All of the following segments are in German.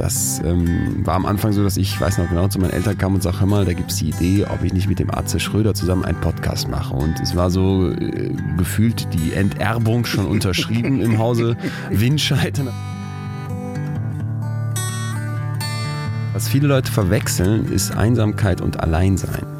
das ähm, war am Anfang so, dass ich, weiß noch genau, zu meinen Eltern kam und sagte, hör mal, da gibt es die Idee, ob ich nicht mit dem Atze Schröder zusammen einen Podcast mache. Und es war so äh, gefühlt die Enterbung schon unterschrieben im Hause Windscheid. Was viele Leute verwechseln, ist Einsamkeit und Alleinsein.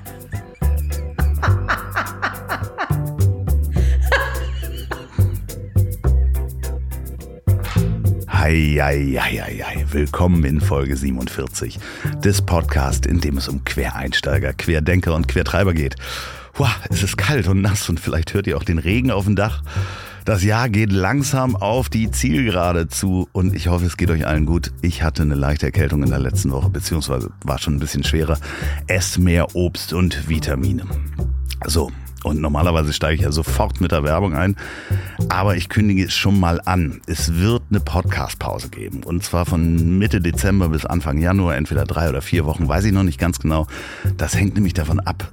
Eieieiei, willkommen in Folge 47 des Podcasts, in dem es um Quereinsteiger, Querdenker und Quertreiber geht. Wow, es ist kalt und nass und vielleicht hört ihr auch den Regen auf dem Dach. Das Jahr geht langsam auf die Zielgerade zu und ich hoffe, es geht euch allen gut. Ich hatte eine leichte Erkältung in der letzten Woche, beziehungsweise war schon ein bisschen schwerer. Esst mehr Obst und Vitamine. So, und normalerweise steige ich ja sofort mit der Werbung ein. Aber ich kündige es schon mal an. Es wird eine Podcast-Pause geben. Und zwar von Mitte Dezember bis Anfang Januar, entweder drei oder vier Wochen, weiß ich noch nicht ganz genau. Das hängt nämlich davon ab,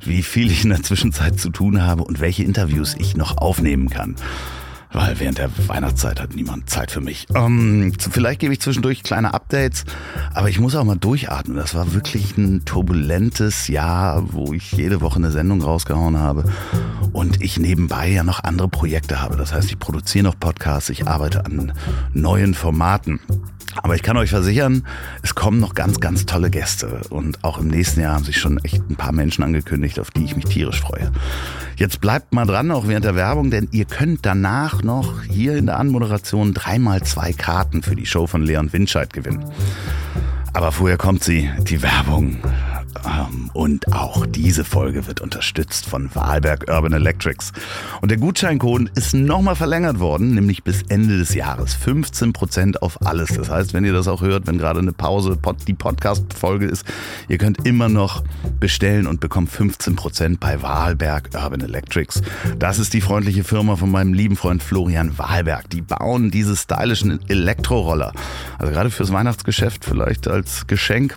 wie viel ich in der Zwischenzeit zu tun habe und welche Interviews ich noch aufnehmen kann weil während der Weihnachtszeit hat niemand Zeit für mich. Ähm, vielleicht gebe ich zwischendurch kleine Updates, aber ich muss auch mal durchatmen. Das war wirklich ein turbulentes Jahr, wo ich jede Woche eine Sendung rausgehauen habe und ich nebenbei ja noch andere Projekte habe. Das heißt, ich produziere noch Podcasts, ich arbeite an neuen Formaten. Aber ich kann euch versichern, es kommen noch ganz, ganz tolle Gäste. Und auch im nächsten Jahr haben sich schon echt ein paar Menschen angekündigt, auf die ich mich tierisch freue. Jetzt bleibt mal dran, auch während der Werbung, denn ihr könnt danach noch hier in der Anmoderation dreimal zwei Karten für die Show von Leon Winscheid gewinnen. Aber vorher kommt sie, die Werbung. Ähm, und auch diese Folge wird unterstützt von Wahlberg Urban Electrics. Und der Gutscheincode ist nochmal verlängert worden, nämlich bis Ende des Jahres. 15% auf alles. Das heißt, wenn ihr das auch hört, wenn gerade eine Pause die Podcast-Folge ist, ihr könnt immer noch bestellen und bekommt 15% bei Wahlberg Urban Electrics. Das ist die freundliche Firma von meinem lieben Freund Florian Wahlberg. Die bauen diese stylischen Elektroroller. Also gerade fürs Weihnachtsgeschäft vielleicht als Geschenk.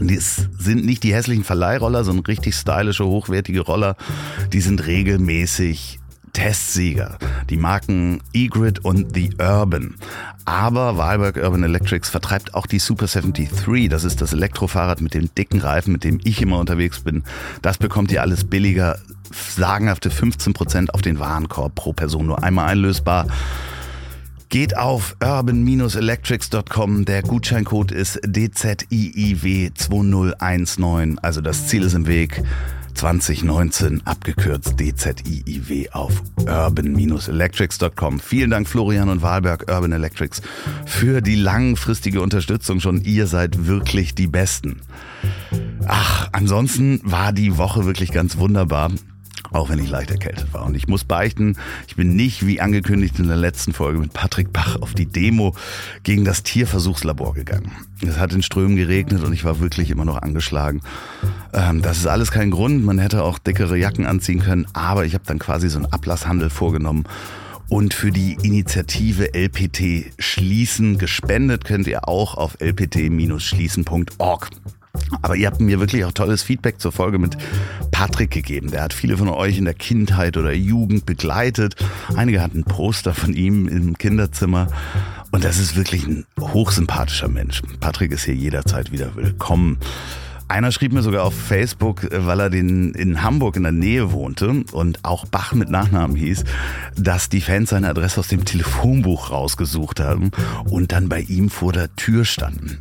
Die sind nicht die hässlichen Verleihroller, sondern richtig stylische, hochwertige Roller. Die sind regelmäßig Testsieger. Die Marken E-Grid und The Urban. Aber Wahlberg Urban Electrics vertreibt auch die Super 73. Das ist das Elektrofahrrad mit dem dicken Reifen, mit dem ich immer unterwegs bin. Das bekommt ihr alles billiger. Sagenhafte 15% auf den Warenkorb pro Person. Nur einmal einlösbar. Geht auf urban-electrics.com. Der Gutscheincode ist DZIIW2019. Also das Ziel ist im Weg. 2019 abgekürzt DZIIW auf urban-electrics.com. Vielen Dank Florian und Wahlberg Urban Electrics für die langfristige Unterstützung. Schon ihr seid wirklich die Besten. Ach, ansonsten war die Woche wirklich ganz wunderbar auch wenn ich leicht erkältet war. Und ich muss beichten, ich bin nicht, wie angekündigt in der letzten Folge mit Patrick Bach, auf die Demo gegen das Tierversuchslabor gegangen. Es hat in Strömen geregnet und ich war wirklich immer noch angeschlagen. Ähm, das ist alles kein Grund, man hätte auch dickere Jacken anziehen können, aber ich habe dann quasi so einen Ablasshandel vorgenommen und für die Initiative LPT Schließen gespendet könnt ihr auch auf lpt-schließen.org. Aber ihr habt mir wirklich auch tolles Feedback zur Folge mit Patrick gegeben. Der hat viele von euch in der Kindheit oder Jugend begleitet. Einige hatten Poster von ihm im Kinderzimmer. Und das ist wirklich ein hochsympathischer Mensch. Patrick ist hier jederzeit wieder willkommen. Einer schrieb mir sogar auf Facebook, weil er den in Hamburg in der Nähe wohnte und auch Bach mit Nachnamen hieß, dass die Fans seine Adresse aus dem Telefonbuch rausgesucht haben und dann bei ihm vor der Tür standen.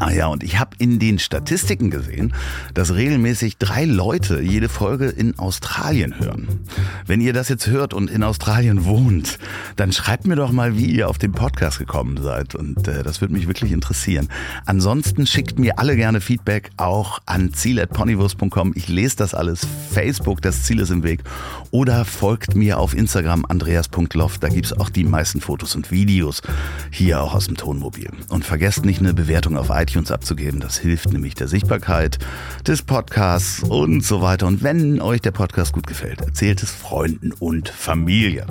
Ah ja, und ich habe in den Statistiken gesehen, dass regelmäßig drei Leute jede Folge in Australien hören. Wenn ihr das jetzt hört und in Australien wohnt, dann schreibt mir doch mal, wie ihr auf den Podcast gekommen seid. Und äh, das würde mich wirklich interessieren. Ansonsten schickt mir alle gerne Feedback auch an ziel.ponywurst.com. Ich lese das alles. Facebook, das Ziel ist im Weg. Oder folgt mir auf Instagram andreas.loft. Da gibt's auch die meisten Fotos und Videos hier auch aus dem Tonmobil. Und vergesst nicht eine Bewertung auf iTunes abzugeben. Das hilft nämlich der Sichtbarkeit des Podcasts und so weiter. Und wenn euch der Podcast gut gefällt, erzählt es Freunden und Familie.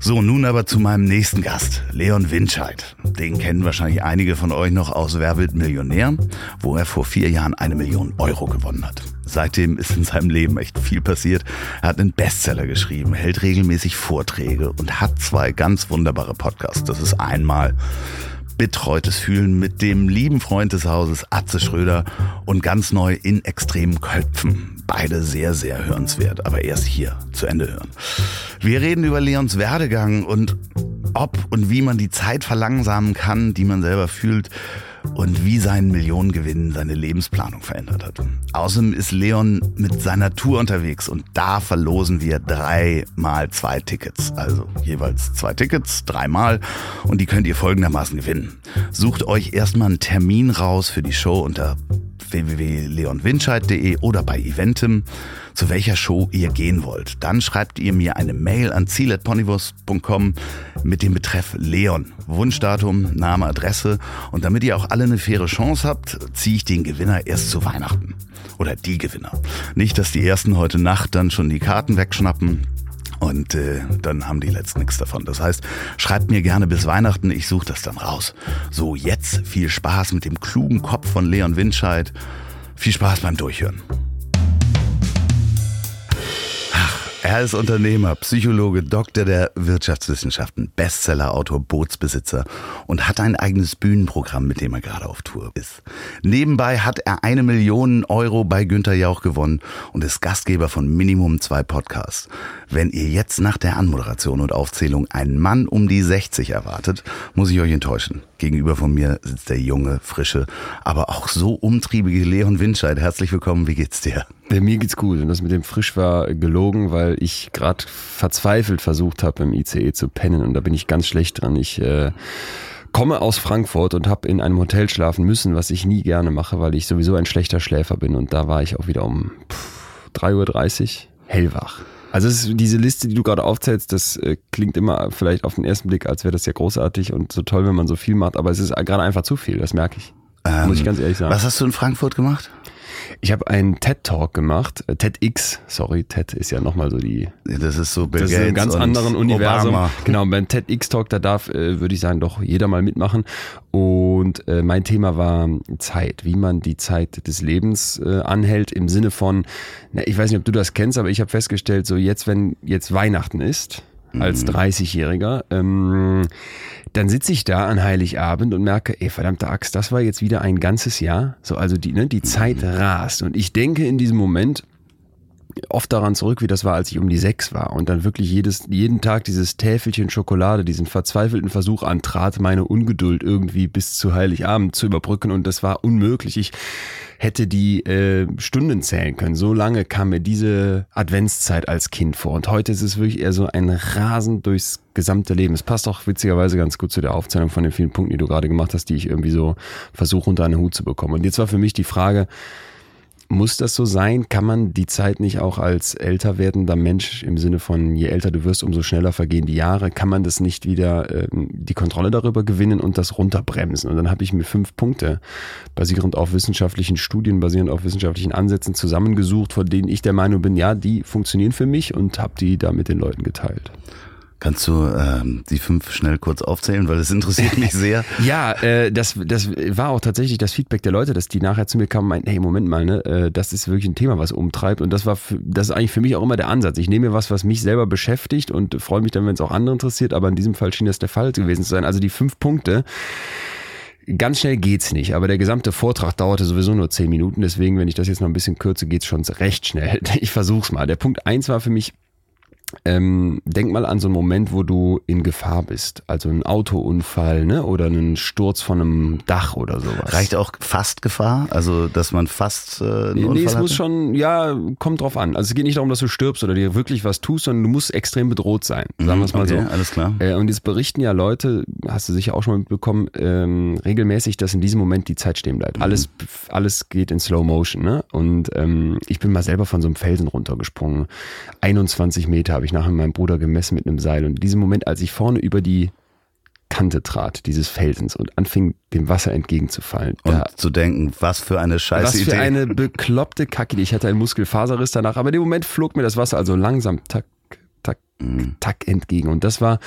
So, nun aber zu meinem nächsten Gast, Leon Winscheid. Den kennen wahrscheinlich einige von euch noch aus Wer wird Millionär, wo er vor vier Jahren eine Million Euro gewonnen hat. Seitdem ist in seinem Leben echt viel passiert. Er hat einen Bestseller geschrieben, hält regelmäßig Vorträge und hat zwei ganz wunderbare Podcasts. Das ist einmal betreutes Fühlen mit dem lieben Freund des Hauses Atze Schröder und ganz neu in extremen Köpfen. Beide sehr, sehr hörenswert, aber erst hier zu Ende hören. Wir reden über Leons Werdegang und ob und wie man die Zeit verlangsamen kann, die man selber fühlt und wie sein Millionengewinn seine Lebensplanung verändert hat. Außerdem ist Leon mit seiner Tour unterwegs und da verlosen wir dreimal zwei Tickets. Also jeweils zwei Tickets, dreimal und die könnt ihr folgendermaßen gewinnen. Sucht euch erstmal einen Termin raus für die Show unter www.leonwinscheid.de oder bei Eventim, zu welcher Show ihr gehen wollt. Dann schreibt ihr mir eine Mail an ziel.ponywurst.com mit dem Betreff Leon. Wunschdatum, Name, Adresse. Und damit ihr auch alle eine faire Chance habt, ziehe ich den Gewinner erst zu Weihnachten. Oder die Gewinner. Nicht, dass die ersten heute Nacht dann schon die Karten wegschnappen. Und äh, dann haben die letzten nichts davon. Das heißt, schreibt mir gerne bis Weihnachten, ich suche das dann raus. So, jetzt viel Spaß mit dem klugen Kopf von Leon Winscheid. Viel Spaß beim Durchhören. Er ist Unternehmer, Psychologe, Doktor der Wirtschaftswissenschaften, Bestsellerautor, Bootsbesitzer und hat ein eigenes Bühnenprogramm, mit dem er gerade auf Tour ist. Nebenbei hat er eine Million Euro bei Günter Jauch gewonnen und ist Gastgeber von Minimum zwei Podcasts. Wenn ihr jetzt nach der Anmoderation und Aufzählung einen Mann um die 60 erwartet, muss ich euch enttäuschen. Gegenüber von mir sitzt der junge, frische, aber auch so umtriebige Leon Winscheid. Herzlich willkommen, wie geht's dir? Ja, mir geht's gut und das mit dem frisch war gelogen, weil ich gerade verzweifelt versucht habe, im ICE zu pennen und da bin ich ganz schlecht dran. Ich äh, komme aus Frankfurt und habe in einem Hotel schlafen müssen, was ich nie gerne mache, weil ich sowieso ein schlechter Schläfer bin und da war ich auch wieder um 3.30 Uhr hellwach. Also ist, diese Liste, die du gerade aufzählst, das äh, klingt immer vielleicht auf den ersten Blick, als wäre das ja großartig und so toll, wenn man so viel macht, aber es ist gerade einfach zu viel, das merke ich. Ähm, muss ich ganz ehrlich sagen. Was hast du in Frankfurt gemacht? Ich habe einen TED-Talk gemacht, äh, TEDx, sorry, TED ist ja nochmal so die. Das ist so Bill das Gates ist ein ganz anderen Universum. Obama. Genau, beim TEDx-Talk, da darf, äh, würde ich sagen, doch jeder mal mitmachen. Und äh, mein Thema war Zeit, wie man die Zeit des Lebens äh, anhält, im Sinne von, na, ich weiß nicht, ob du das kennst, aber ich habe festgestellt, so jetzt, wenn jetzt Weihnachten ist, als 30-Jähriger, ähm, dann sitze ich da an Heiligabend und merke, ey, verdammte Axt, das war jetzt wieder ein ganzes Jahr. So, also die, ne, die Zeit rast. Und ich denke in diesem Moment oft daran zurück, wie das war, als ich um die sechs war und dann wirklich jedes, jeden Tag dieses Täfelchen Schokolade, diesen verzweifelten Versuch antrat, meine Ungeduld irgendwie bis zu Heiligabend zu überbrücken und das war unmöglich. Ich hätte die äh, Stunden zählen können. So lange kam mir diese Adventszeit als Kind vor. Und heute ist es wirklich eher so ein Rasen durchs gesamte Leben. Es passt auch witzigerweise ganz gut zu der Aufzählung von den vielen Punkten, die du gerade gemacht hast, die ich irgendwie so versuche unter einen Hut zu bekommen. Und jetzt war für mich die Frage, muss das so sein? Kann man die Zeit nicht auch als älter werdender Mensch im Sinne von je älter du wirst, umso schneller vergehen die Jahre? Kann man das nicht wieder ähm, die Kontrolle darüber gewinnen und das runterbremsen? Und dann habe ich mir fünf Punkte basierend auf wissenschaftlichen Studien, basierend auf wissenschaftlichen Ansätzen zusammengesucht, von denen ich der Meinung bin, ja, die funktionieren für mich und habe die da mit den Leuten geteilt. Kannst du ähm, die fünf schnell kurz aufzählen, weil es interessiert mich sehr. ja, äh, das, das war auch tatsächlich das Feedback der Leute, dass die nachher zu mir kamen und meinten, hey, Moment mal, ne, äh, das ist wirklich ein Thema, was umtreibt. Und das war für, das ist eigentlich für mich auch immer der Ansatz. Ich nehme mir was, was mich selber beschäftigt und freue mich dann, wenn es auch andere interessiert, aber in diesem Fall schien das der Fall gewesen zu sein. Also die fünf Punkte. Ganz schnell geht's nicht, aber der gesamte Vortrag dauerte sowieso nur zehn Minuten, deswegen, wenn ich das jetzt noch ein bisschen kürze, geht's schon recht schnell. Ich versuch's mal. Der Punkt eins war für mich, ähm, denk mal an so einen Moment, wo du in Gefahr bist. Also ein Autounfall ne? oder einen Sturz von einem Dach oder sowas. Reicht auch fast Gefahr? Also, dass man fast äh, einen Nee, Unfall es muss hatte? schon, ja, kommt drauf an. Also es geht nicht darum, dass du stirbst oder dir wirklich was tust, sondern du musst extrem bedroht sein. Sagen wir es mal Mhm, okay, so. alles klar. Äh, und jetzt berichten ja Leute, hast du sicher auch schon mal mitbekommen, ähm, regelmäßig, dass in diesem Moment die Zeit stehen Mhm. bleibt. Alles, alles geht in Slow Motion. Ne? Und ähm, ich bin mal selber von so einem Felsen runtergesprungen. 21 Meter habe ich nachher meinem Bruder gemessen mit einem Seil. Und in diesem Moment, als ich vorne über die Kante trat, dieses Felsens und anfing dem Wasser entgegenzufallen. Und Da- zu denken, was für eine scheiße was für Idee. eine bekloppte Kacke. Ich hatte einen Muskelfaserriss danach, aber in dem Moment flog mir das Wasser also langsam tack, tack, Mhm. tack entgegen. Und das war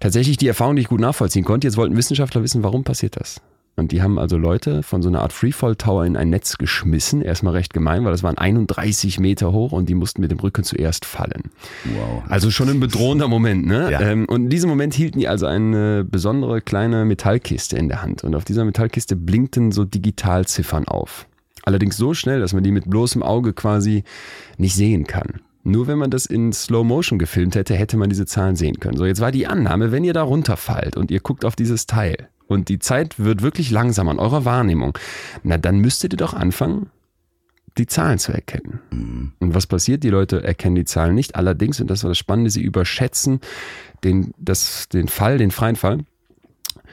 tatsächlich die Erfahrung, die ich gut nachvollziehen konnte. Jetzt wollten Wissenschaftler wissen, warum passiert das? Und die haben also Leute von so einer Art Freefall Tower in ein Netz geschmissen. Erstmal recht gemein, weil das waren 31 Meter hoch und die mussten mit dem Rücken zuerst fallen. wow. Also schon ein bedrohender Moment, ne? Ja. Ähm, und in diesem Moment hielten die also eine besondere kleine Metallkiste in der Hand. Und auf dieser Metallkiste blinkten so Digitalziffern auf. Allerdings so schnell, dass man die mit bloßem Auge quasi nicht sehen kann. Nur wenn man das in Slow Motion gefilmt hätte, hätte man diese Zahlen sehen können. So, jetzt war die Annahme, wenn ihr da runterfallt und ihr guckt auf dieses Teil und die Zeit wird wirklich langsam an eurer Wahrnehmung, na dann müsstet ihr doch anfangen, die Zahlen zu erkennen. Und was passiert? Die Leute erkennen die Zahlen nicht. Allerdings, und das war das Spannende, sie überschätzen den, das, den Fall, den freien Fall.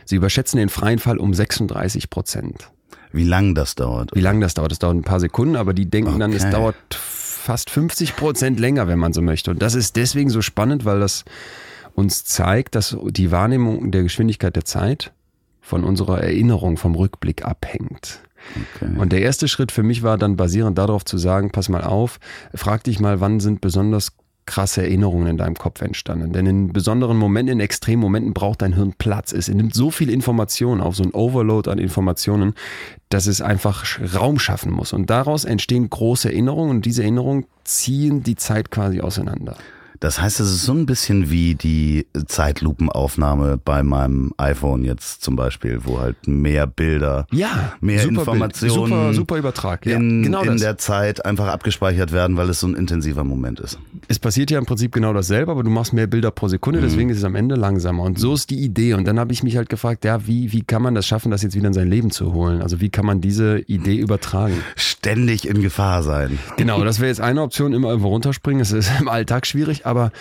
Sie überschätzen den freien Fall um 36 Prozent. Wie lang das dauert. Wie lange das dauert? Das dauert ein paar Sekunden, aber die denken dann, es Okay. dauert fast 50 Prozent länger, wenn man so möchte. Und das ist deswegen so spannend, weil das uns zeigt, dass die Wahrnehmung der Geschwindigkeit der Zeit von unserer Erinnerung, vom Rückblick abhängt. Okay. Und der erste Schritt für mich war dann basierend darauf zu sagen, pass mal auf, frag dich mal, wann sind besonders krasse Erinnerungen in deinem Kopf entstanden. Denn in besonderen Momenten, in extremen Momenten braucht dein Hirn Platz. Es nimmt so viel Information auf, so ein Overload an Informationen, dass es einfach Raum schaffen muss. Und daraus entstehen große Erinnerungen und diese Erinnerungen ziehen die Zeit quasi auseinander. Das heißt, es ist so ein bisschen wie die Zeitlupenaufnahme bei meinem iPhone jetzt zum Beispiel, wo halt mehr Bilder, Ja, mehr super Bild, Informationen super, super Übertrag. Ja, in, genau in das. der Zeit einfach abgespeichert werden, weil es so ein intensiver Moment ist. es passiert ja im Prinzip genau dasselbe, aber du machst mehr Bilder pro Sekunde, deswegen ist es am Ende langsamer. Und so ist die Idee. Und dann habe ich mich halt gefragt, ja, wie, wie kann man das schaffen, das jetzt wieder in sein Leben zu holen? Also wie kann man diese Idee übertragen? Ständig in Gefahr sein. Genau, das wäre jetzt eine Option, immer irgendwo runterspringen. Es ist im Alltag schwierig, aber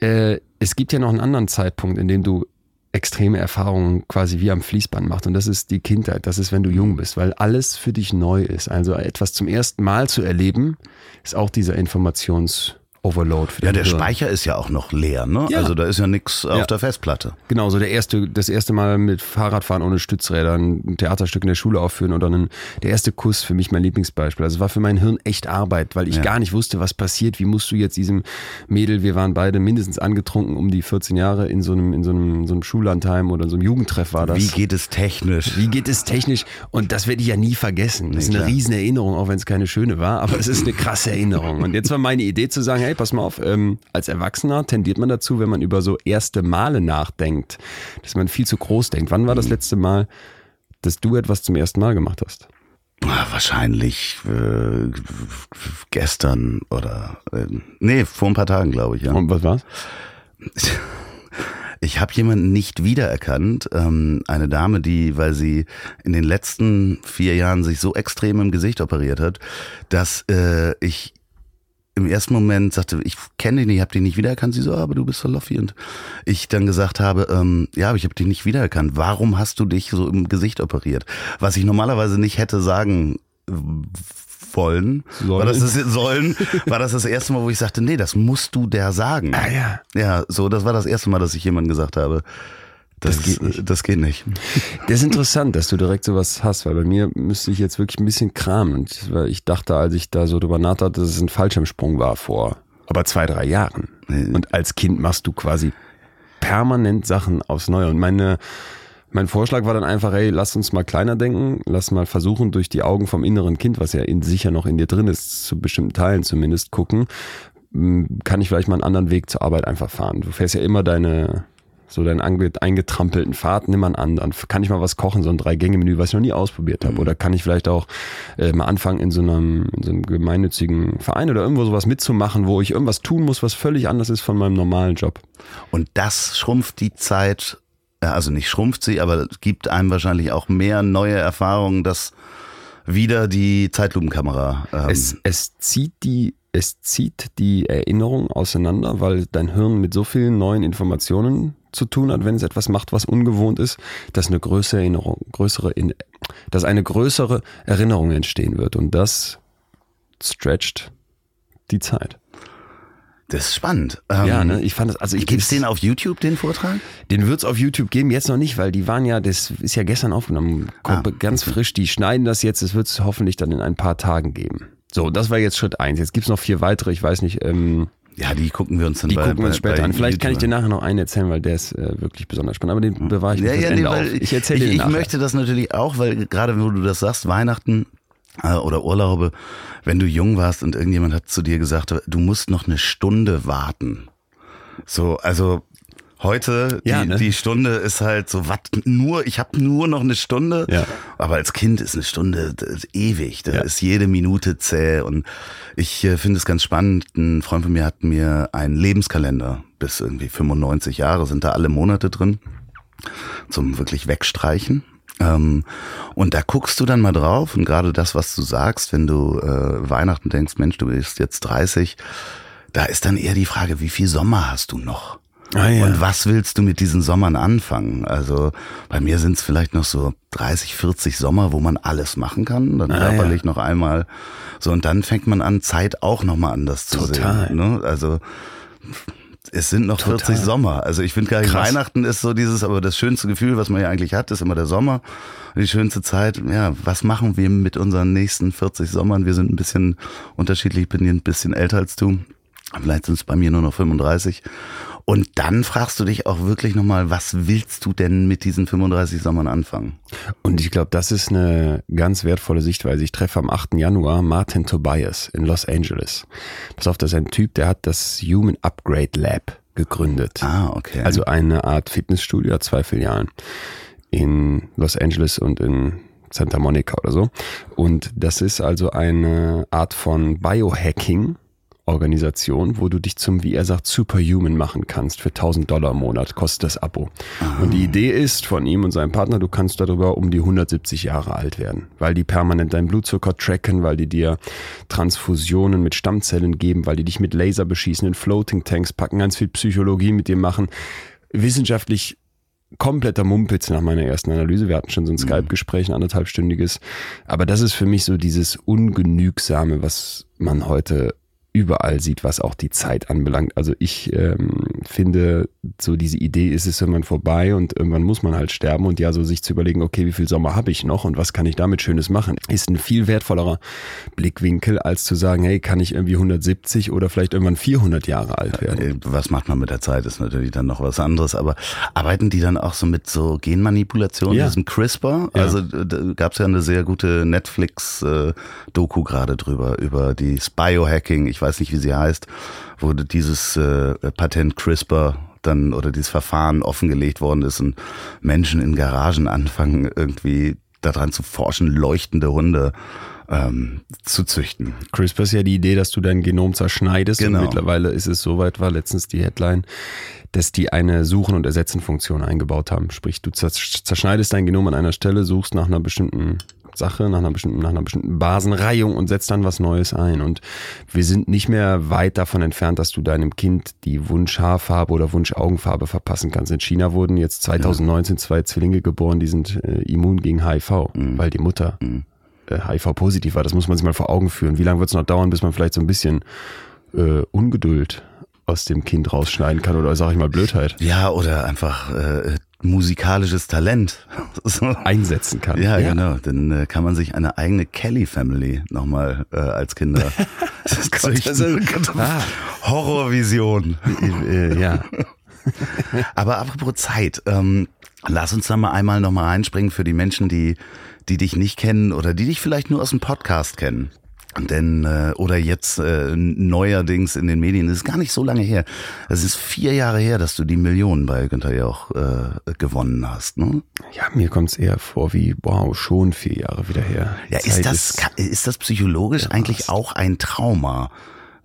äh, es gibt ja noch einen anderen Zeitpunkt, in dem du extreme Erfahrungen quasi wie am Fließband machst. Und das ist die Kindheit. Das ist, wenn du jung bist, weil alles für dich neu ist. Also etwas zum ersten Mal zu erleben, ist auch dieser Informations-Overload für Ja, der Hirn. Speicher ist ja auch noch leer, ne? Ja. Also da ist ja nichts auf Ja. der Festplatte. Genau, so der erste, das erste Mal mit Fahrradfahren ohne Stützräder, ein Theaterstück in der Schule aufführen oder einen, der erste Kuss für mich mein Lieblingsbeispiel. Also es war für mein Hirn echt Arbeit, weil ich Ja. gar nicht wusste, was passiert. Wie musst du jetzt diesem Mädel, wir waren beide mindestens angetrunken um die 14 Jahre in so einem, in so einem, so einem Schullandheim oder so einem Jugendtreff war das. Wie geht es technisch? Wie geht es technisch? Und das werde ich ja nie vergessen. Das ist Nee, eine klar. riesen Erinnerung, auch wenn es keine schöne war, aber es ist eine krasse Erinnerung. Und jetzt war meine Idee zu sagen, hey, pass mal auf, ähm, als Erwachsener tendiert man dazu, wenn man über so erste Male nachdenkt, dass man viel zu groß denkt. Wann war das letzte Mal, dass du etwas zum ersten Mal gemacht hast? Ah, Wahrscheinlich äh, gestern oder äh, nee, vor ein paar Tagen, glaube ich, ja. Und was war's? Ich habe jemanden nicht wiedererkannt. Ähm, eine Dame, die, weil sie in den letzten vier Jahren sich so extrem im Gesicht operiert hat, dass äh, ich im ersten Moment sagte, ich kenne dich nicht, ich habe dich nicht wiedererkannt. Sie so, "Ah, aber du bist so Loffi. Und ich dann gesagt habe, ähm, ja, aber ich habe dich nicht wiedererkannt. Warum hast du dich so im Gesicht operiert? Was ich normalerweise nicht hätte sagen wollen, Sollen. war das das sollen, war das das erste Mal, wo ich sagte, nee, das musst du der sagen. Ah ja. Ja, so, das war das erste Mal, dass ich jemandem gesagt habe, das, Das geht nicht. Das geht nicht. Das ist interessant, dass du direkt sowas hast, weil bei mir müsste ich jetzt wirklich ein bisschen kramen. Weil ich dachte, als ich da so drüber nachdachte, dass es ein Fallschirmsprung war vor aber zwei, drei Jahren. Und als Kind machst du quasi permanent Sachen aufs Neue. Und meine, mein Vorschlag war dann einfach, ey, lass uns mal kleiner denken, lass mal versuchen, durch die Augen vom inneren Kind, was ja in, sicher noch in dir drin ist, zu bestimmten Teilen zumindest, gucken, kann ich vielleicht mal einen anderen Weg zur Arbeit einfach fahren. Du fährst ja immer deine, so deinen eingetrampelten Pfad, nimm mal einen anderen. Kann ich mal was kochen, so ein Drei-Gänge-Menü, was ich noch nie ausprobiert habe? Oder kann ich vielleicht auch äh, mal anfangen, in so, einem, in so einem gemeinnützigen Verein oder irgendwo sowas mitzumachen, wo ich irgendwas tun muss, was völlig anders ist von meinem normalen Job? Und das schrumpft die Zeit, äh, also nicht schrumpft sie, aber gibt einem wahrscheinlich auch mehr neue Erfahrungen, dass wieder die Zeitlupenkamera. Ähm, Es, es zieht die, es zieht die Erinnerung auseinander, weil dein Hirn mit so vielen neuen Informationen zu tun hat, wenn es etwas macht, was ungewohnt ist, dass eine größere Erinnerung, größere, In- dass eine größere Erinnerung entstehen wird und das stretcht die Zeit. Das ist spannend. ja, Ähm, ne? Ich fand das, also ich Gibt's den auf YouTube, den Vortrag? Den wird's auf YouTube geben, jetzt noch nicht, weil die waren ja, das ist ja gestern aufgenommen, Ah, ganz frisch, die schneiden das jetzt, es wird's hoffentlich dann in ein paar Tagen geben. So, das war jetzt Schritt eins. Jetzt gibt's noch vier weitere, ich weiß nicht, ähm, Ja, die gucken wir uns dann die bei, gucken wir uns später an. Vielleicht kann ich dir nachher noch einen erzählen, weil der ist äh, wirklich besonders spannend, aber den bewahre ich Ja, ja, nee, auf. Ich erzähle dir ich, ich möchte das natürlich auch, weil gerade wo du das sagst, Weihnachten äh, oder Urlaube, wenn du jung warst und irgendjemand hat zu dir gesagt, du musst noch eine Stunde warten. So, also heute Ja, die, ne? die Stunde ist halt so was nur, ich habe nur noch eine Stunde, Ja. aber als Kind ist eine Stunde ist ewig, da Ja. ist jede Minute zäh und ich äh, finde es ganz spannend. Ein Freund von mir hat mir einen Lebenskalender bis irgendwie 95 Jahre sind da alle Monate drin zum wirklich wegstreichen. Ähm, und da guckst du dann mal drauf und gerade das, was du sagst, wenn du äh, Weihnachten denkst, Mensch, du bist jetzt 30, da ist dann eher die Frage, wie viel Sommer hast du noch? Ah, ja. Und was willst du mit diesen Sommern anfangen? Also bei mir sind es vielleicht noch so 30, 40 Sommer, wo man alles machen kann, dann Ah, körperlich noch einmal. So und dann fängt man an, Zeit auch nochmal anders zu Total. sehen. Ne? Also es sind noch 40 Sommer. Also ich finde gar nicht, Krass. Weihnachten ist so dieses, aber das schönste Gefühl, was man ja eigentlich hat, ist immer der Sommer. Und die schönste Zeit, ja, was machen wir mit unseren nächsten 40 Sommern? Wir sind ein bisschen unterschiedlich, ich bin hier ein bisschen älter als du. Vielleicht sind es bei mir nur noch 35. Und dann fragst du dich auch wirklich nochmal, was willst du denn mit diesen 35 Sommern anfangen? Und ich glaube, das ist eine ganz wertvolle Sichtweise. Ich treffe am 8. Januar Martin Tobias in Los Angeles. Pass auf, das ist ein Typ, der hat das Human Upgrade Lab gegründet. Ah, okay. Also eine Art Fitnessstudio, hat zwei Filialen in Los Angeles und in Santa Monica oder so. Und das ist also eine Art von Biohacking. Organisation, wo du dich zum, wie er sagt, Superhuman machen kannst. Für 1000 Dollar im Monat kostet das Abo. Und die Idee ist von ihm und seinem Partner, du kannst darüber um die 170 Jahre alt werden, weil die permanent deinen Blutzucker tracken, weil die dir Transfusionen mit Stammzellen geben, weil die dich mit Laser beschießen, in Floating Tanks packen, ganz viel Psychologie mit dir machen. Wissenschaftlich kompletter Mumpitz nach meiner ersten Analyse. Wir hatten schon so ein Skype-Gespräch, ein anderthalbstündiges. Aber das ist für mich so dieses Ungenügsame, was man heute überall sieht, was auch die Zeit anbelangt. Also ich ähm, finde, so diese Idee ist es irgendwann vorbei und irgendwann muss man halt sterben und ja, so sich zu überlegen, okay, wie viel Sommer habe ich noch und was kann ich damit Schönes machen, ist ein viel wertvollerer Blickwinkel, als zu sagen, hey, kann ich irgendwie 170 oder vielleicht irgendwann 400 Jahre alt werden. Äh, Was macht man mit der Zeit, ist natürlich dann noch was anderes. Aber arbeiten die dann auch so mit so Genmanipulation, Ja. diesem CRISPR? Ja. Also da gab es ja eine sehr gute Netflix-Doku gerade drüber, über dieses Biohacking, ich weiß nicht, wie sie heißt, wo dieses äh, Patent CRISPR dann oder dieses Verfahren offengelegt worden ist und Menschen in Garagen anfangen, irgendwie daran zu forschen, leuchtende Hunde ähm, zu züchten. CRISPR ist ja die Idee, dass du dein Genom zerschneidest Genau. und mittlerweile ist es soweit, war letztens die Headline, dass die eine Suchen- und Ersetzen-Funktion eingebaut haben. Sprich, du zersch- zerschneidest dein Genom an einer Stelle, suchst nach einer bestimmten Sache, nach einer bestimmten, nach einer bestimmten Basenreihung und setzt dann was Neues ein. Und wir sind nicht mehr weit davon entfernt, dass du deinem Kind die Wunschhaarfarbe oder Wunschaugenfarbe verpassen kannst. In China wurden jetzt 2019 zwei Zwillinge geboren, die sind äh, immun gegen HIV, weil die Mutter äh, HIV-positiv war. Das muss man sich mal vor Augen führen. Wie lange wird es noch dauern, bis man vielleicht so ein bisschen äh, Ungeduld aus dem Kind rausschneiden kann oder sag ich mal Blödheit Ja, oder einfach äh, musikalisches Talent. Einsetzen kann. Ja, genau. Dann äh, kann man sich eine eigene Kelly Family nochmal äh, als Kinder züchten. Ah. Horrorvision. Äh, ja. Aber apropos Zeit, ähm, lass uns da mal einmal nochmal einspringen für die Menschen, die, die dich nicht kennen oder die dich vielleicht nur aus dem Podcast kennen. Denn, äh, oder jetzt äh, neuerdings in den Medien, das ist gar nicht so lange her. Es ist vier Jahre her, dass du die Millionen bei Günther Jauch äh, gewonnen hast. Ne? ja, mir kommt es eher vor wie, wow, schon vier Jahre wieder her. Ja, Zeit ist das, ka- ist das psychologisch eigentlich auch ein Trauma?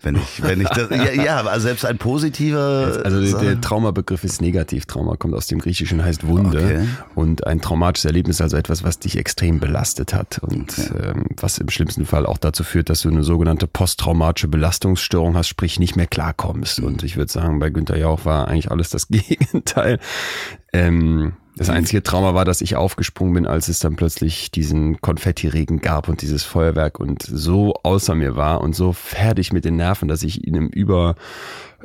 Wenn ich, wenn ich das, ja, ja, also selbst ein positiver. Also der, Traumabegriff ist negativ. Trauma kommt aus dem Griechischen, heißt Wunde. Okay. Und ein traumatisches Erlebnis, also etwas, was dich extrem belastet hat und ähm, was im schlimmsten Fall auch dazu führt, dass du eine sogenannte posttraumatische Belastungsstörung hast, sprich nicht mehr klarkommst. Und ich würde sagen, bei Günther Jauch war eigentlich alles das Gegenteil. Ähm, Das einzige Trauma war, dass ich aufgesprungen bin, als es dann plötzlich diesen Konfettiregen gab und dieses Feuerwerk und so außer mir war und so fertig mit den Nerven, dass ich in einem Über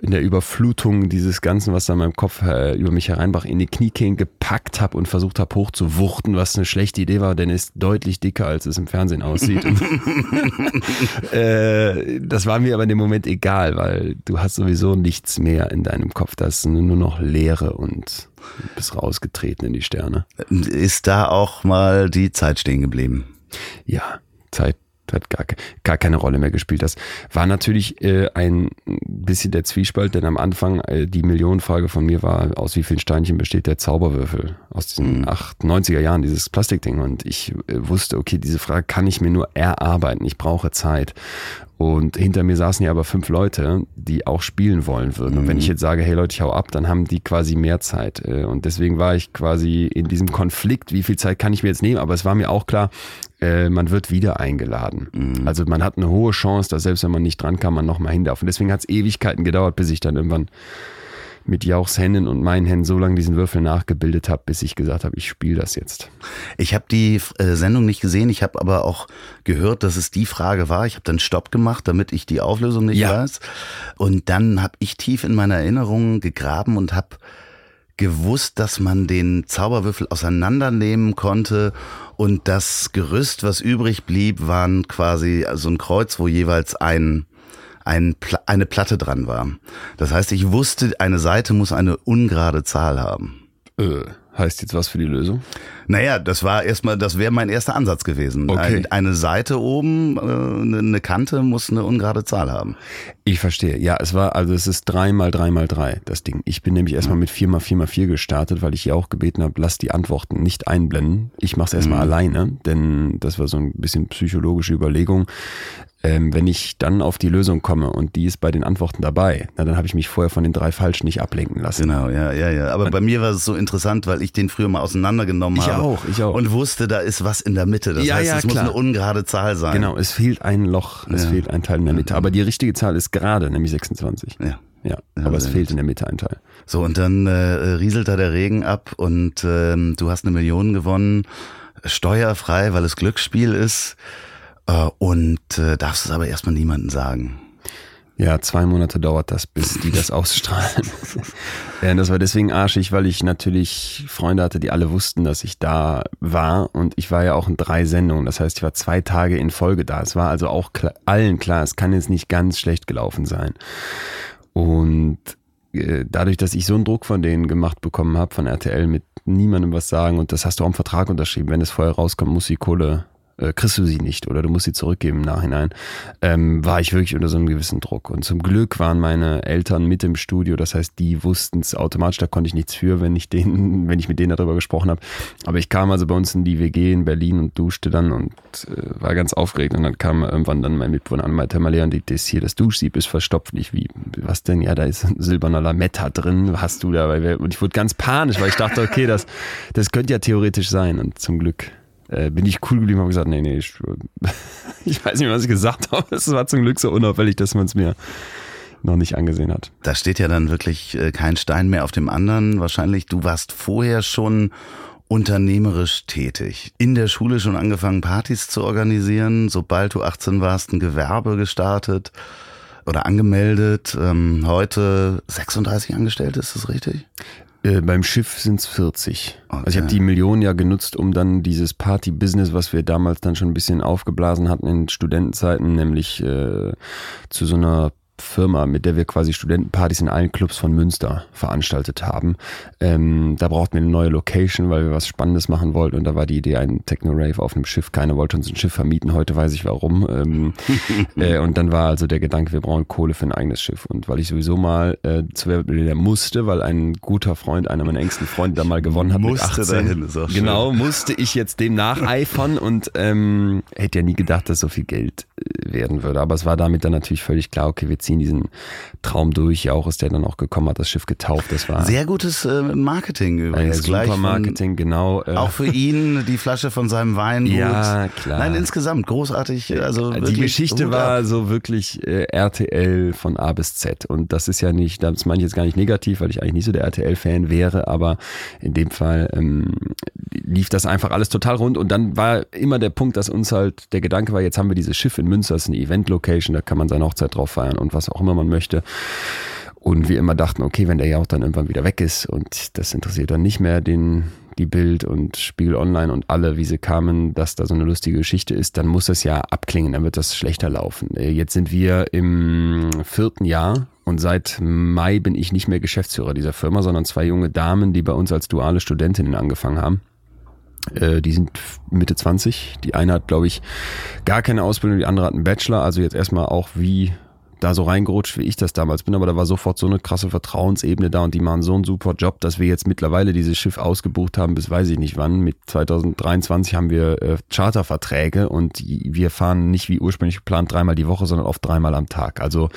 in der Überflutung dieses Ganzen, was da in meinem Kopf äh, über mich hereinbrach, in die Kniekehlen gepackt habe und versucht habe hochzuwuchten, was eine schlechte Idee war, denn er ist deutlich dicker, als es im Fernsehen aussieht. äh, das war mir aber in dem Moment egal, weil du hast sowieso nichts mehr in deinem Kopf. Das ist nur noch Leere und bist rausgetreten in die Sterne. Ist da auch mal die Zeit stehen geblieben? Ja, Zeit hat gar, gar keine Rolle mehr gespielt. Das war natürlich äh, ein bisschen der Zwiespalt, denn am Anfang äh, die Millionenfrage von mir war, aus wie vielen Steinchen besteht der Zauberwürfel aus diesen mhm. 90er Jahren, dieses Plastikding. Und ich äh, wusste, okay, diese Frage kann ich mir nur erarbeiten. Ich brauche Zeit. Und hinter mir saßen ja aber fünf Leute, die auch spielen wollen würden. Und wenn ich mhm. jetzt sage, hey Leute, ich hau ab, dann haben die quasi mehr Zeit. Äh, und deswegen war ich quasi in diesem Konflikt, wie viel Zeit kann ich mir jetzt nehmen? Aber es war mir auch klar, äh, man wird wieder eingeladen. Mhm. Also man hat eine hohe Chance, dass selbst wenn man nicht dran kann, man nochmal hin darf. Und deswegen hat es Ewigkeiten gedauert, bis ich dann irgendwann mit Jauchs Händen und meinen Händen so lange diesen Würfel nachgebildet habe, bis ich gesagt habe, ich spiele das jetzt. Ich habe die äh, Sendung nicht gesehen, ich habe aber auch gehört, dass es die Frage war. Ich habe dann Stopp gemacht, damit ich die Auflösung nicht ja. weiß. Und dann habe ich tief in meiner Erinnerung gegraben und habe gewusst, dass man den Zauberwürfel auseinandernehmen konnte und das Gerüst, was übrig blieb, waren quasi so ein Kreuz, wo jeweils ein ein, eine Platte dran war. Das heißt, ich wusste, eine Seite muss eine ungerade Zahl haben. Äh, heißt jetzt was für die Lösung? Naja, das war erstmal, das wäre mein erster Ansatz gewesen. Okay. Ein, eine Seite oben, äh, eine Kante muss eine ungerade Zahl haben. Ich verstehe. Ja, es war, also es ist drei mal drei mal drei, das Ding. Ich bin nämlich erstmal mit vier mal vier mal vier gestartet, weil ich ja auch gebeten habe, lass die Antworten nicht einblenden. Ich mache es erstmal mhm. alleine, denn das war so ein bisschen psychologische Überlegung ähm, wenn ich dann auf die Lösung komme und die ist bei den Antworten dabei, na, dann habe ich mich vorher von den drei falschen nicht ablenken lassen. Genau, ja, ja, ja. Aber und bei mir war es so interessant, weil ich den früher mal auseinandergenommen habe. Auch, ich auch. Und wusste, da ist was in der Mitte. Das ja, heißt, ja, es klar. muss eine ungerade Zahl sein. Genau, es fehlt ein Loch, es ja. fehlt ein Teil in der Mitte. Aber die richtige Zahl ist gerade, nämlich 26. Ja. Ja, aber es fehlt in der Mitte ein Teil. So, und dann äh, rieselt da der Regen ab und ähm, du hast eine Million gewonnen, steuerfrei, weil es Glücksspiel ist. Äh, und äh, darfst es aber erstmal niemandem sagen. Ja, zwei Monate dauert das, bis die das ausstrahlen. ja, das war deswegen arschig, weil ich natürlich Freunde hatte, die alle wussten, dass ich da war. Und ich war ja auch in drei Sendungen. Das heißt, ich war zwei Tage in Folge da. Es war also auch klar, allen klar, es kann jetzt nicht ganz schlecht gelaufen sein. Und äh, dadurch, dass ich so einen Druck von denen gemacht bekommen habe, von RTL mit niemandem was sagen und das hast du auch im Vertrag unterschrieben, wenn es vorher rauskommt, muss die Kohle äh, kriegst du sie nicht oder du musst sie zurückgeben im Nachhinein, ähm, war ich wirklich unter so einem gewissen Druck. Und zum Glück waren meine Eltern mit im Studio, das heißt, die wussten es automatisch, da konnte ich nichts für, wenn ich denen, wenn ich mit denen darüber gesprochen habe. Aber ich kam also bei uns in die WG in Berlin und duschte dann und äh, war ganz aufgeregt und dann kam irgendwann dann mein Mitbewohner an, meinte, Malea, das hier, das Duschsieb ist verstopft. Ich, wie, was denn? Ja, da ist ein silberner Lametta drin, hast du da? Und ich wurde ganz panisch, weil ich dachte, okay, das, das könnte ja theoretisch sein und zum Glück äh, bin ich cool geblieben und habe gesagt, nee, nee, ich, ich weiß nicht, was ich gesagt habe. Es war zum Glück so unauffällig, dass man es mir noch nicht angesehen hat. Da steht ja dann wirklich äh, kein Stein mehr auf dem anderen. Wahrscheinlich, du warst vorher schon unternehmerisch tätig. In der Schule schon angefangen, Partys zu organisieren. Sobald du 18 warst, ein Gewerbe gestartet oder angemeldet. Ähm, heute 36 Angestellte, ist das richtig? Äh, beim Schiff sind es 40. Okay. Also ich habe die Millionen ja genutzt, um dann dieses Party-Business, was wir damals dann schon ein bisschen aufgeblasen hatten in Studentenzeiten, nämlich äh, zu so einer Firma, mit der wir quasi Studentenpartys in allen Clubs von Münster veranstaltet haben. Ähm, da brauchten wir eine neue Location, weil wir was Spannendes machen wollten und da war die Idee ein Techno-Rave auf einem Schiff. Keiner wollte uns ein Schiff vermieten, heute weiß ich warum. Ähm, äh, und dann war also der Gedanke, wir brauchen Kohle für ein eigenes Schiff. Und weil ich sowieso mal äh, zu Werbemillionär musste, weil ein guter Freund, einer meiner engsten Freunde da mal gewonnen hat musste mit 18. Dahin, ist genau, musste ich jetzt dem nacheifern und ähm, hätte ja nie gedacht, dass so viel Geld werden würde. Aber es war damit dann natürlich völlig klar, okay, wir ziehen diesen Traum durch. Jauch ist der dann auch gekommen, hat das Schiff getauft. Das war sehr gutes äh, Marketing übrigens. Ja, super Marketing, genau. Äh. Auch für ihn die Flasche von seinem Wein. Ja, klar. Nein, insgesamt großartig. Also die Geschichte war so wirklich äh, RTL von A bis Z. Und das ist ja nicht, das meine ich jetzt gar nicht negativ, weil ich eigentlich nicht so der RTL-Fan wäre, aber in dem Fall ähm, lief das einfach alles total rund. Und dann war immer der Punkt, dass uns halt der Gedanke war, jetzt haben wir dieses Schiff in Münster, ist eine Event-Location, da kann man seine Hochzeit drauf feiern und was auch immer man möchte. Und wir immer dachten, okay, wenn der ja auch dann irgendwann wieder weg ist und das interessiert dann nicht mehr den, die Bild und Spiegel Online und alle, wie sie kamen, dass da so eine lustige Geschichte ist, dann muss das ja abklingen, dann wird das schlechter laufen. Äh, jetzt sind wir im vierten Jahr und seit Mai bin ich nicht mehr Geschäftsführer dieser Firma, sondern zwei junge Damen, die bei uns als duale Studentinnen angefangen haben. Äh, die sind Mitte 20. Die eine hat, glaube ich, gar keine Ausbildung, die andere hat einen Bachelor. Also jetzt erstmal auch wie da so reingerutscht, wie ich das damals bin, aber da war sofort so eine krasse Vertrauensebene da und die machen so einen super Job, dass wir jetzt mittlerweile dieses Schiff ausgebucht haben, bis weiß ich nicht wann. Mit 2023 haben wir äh, Charterverträge und wir fahren nicht wie ursprünglich geplant dreimal die Woche, sondern oft dreimal am Tag. Also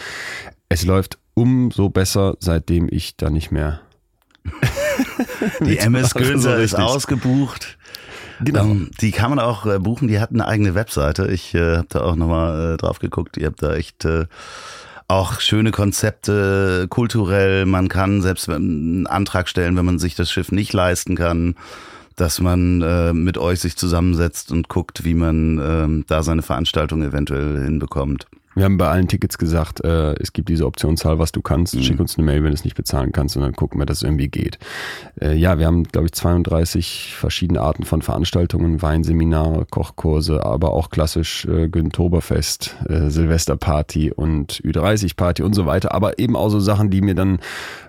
es läuft umso besser, seitdem ich da nicht mehr. die MS so ist ausgebucht. Genau. Ähm, die kann man auch äh, buchen, die hat eine eigene Webseite. Ich äh, habe da auch nochmal äh, drauf geguckt. Ihr habt da echt äh, auch schöne Konzepte, kulturell. Man kann selbst einen Antrag stellen, wenn man sich das Schiff nicht leisten kann, dass man äh, mit euch sich zusammensetzt und guckt, wie man äh, da seine Veranstaltung eventuell hinbekommt. Wir haben bei allen Tickets gesagt, äh, es gibt diese Optionszahl, was du kannst. Mhm. Schick uns eine Mail, wenn du es nicht bezahlen kannst und dann gucken wir, dass es irgendwie geht. Äh, ja, wir haben, glaube ich, 32 verschiedene Arten von Veranstaltungen, Weinseminare, Kochkurse, aber auch klassisch äh, Güntoberfest, äh, Silvesterparty und Ü30-Party und so weiter. Aber eben auch so Sachen, die mir dann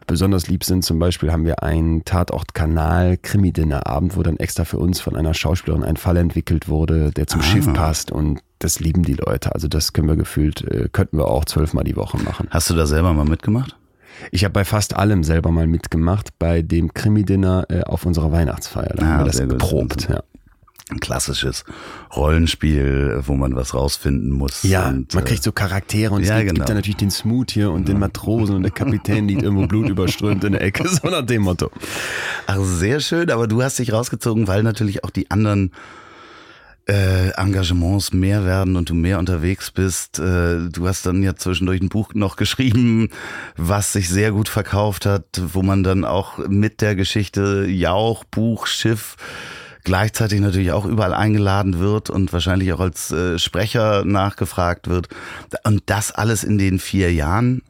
besonders lieb sind. Zum Beispiel haben wir einen Tatort-Kanal Krimi-Dinner-Abend, wo dann extra für uns von einer Schauspielerin ein Fall entwickelt wurde, der zum ah. Schiff passt und das lieben die Leute. Also das können wir gefühlt, äh, könnten wir auch zwölfmal die Woche machen. Hast du da selber mal mitgemacht? Ich habe bei fast allem selber mal mitgemacht. Bei dem Krimi-Dinner äh, auf unserer Weihnachtsfeier. Da ah, haben wir das geprobt. Ja. Ein klassisches Rollenspiel, wo man was rausfinden muss. Ja, und, man kriegt so Charaktere und ja, es gibt, genau. dann natürlich den Smooth hier und den Matrosen und der Kapitän liegt irgendwo Blut überströmt in der Ecke, so nach dem Motto. Ach, sehr schön, aber du hast dich rausgezogen, weil natürlich auch die anderen äh, Engagements mehr werden und du mehr unterwegs bist. Äh, du hast dann ja zwischendurch ein Buch noch geschrieben, was sich sehr gut verkauft hat, wo man dann auch mit der Geschichte Jauch, Buch, Schiff gleichzeitig natürlich auch überall eingeladen wird und wahrscheinlich auch als äh, Sprecher nachgefragt wird. Und das alles in den vier Jahren.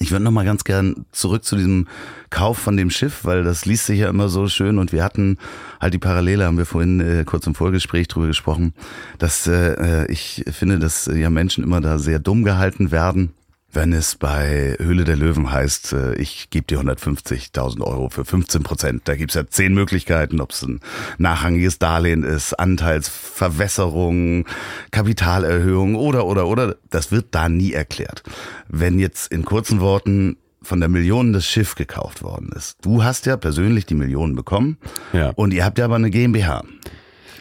Ich würde noch mal ganz gern zurück zu diesem Kauf von dem Schiff, weil das liest sich ja immer so schön. Und wir hatten halt die Parallele, haben wir vorhin äh, kurz im Vorgespräch drüber gesprochen, dass äh, ich finde, dass ja Menschen immer da sehr dumm gehalten werden wenn es bei Höhle der Löwen heißt, äh, ich gebe dir 150.000 Euro für 15 Prozent. Da gibt's ja zehn Möglichkeiten, ob es ein nachrangiges Darlehen ist, Anteilsverwässerung, Kapitalerhöhung oder, oder, oder. Das wird da nie erklärt. Wenn jetzt in kurzen Worten von der Million das Schiff gekauft worden ist. Du hast ja persönlich die Millionen bekommen ja. und ihr habt ja aber eine GmbH.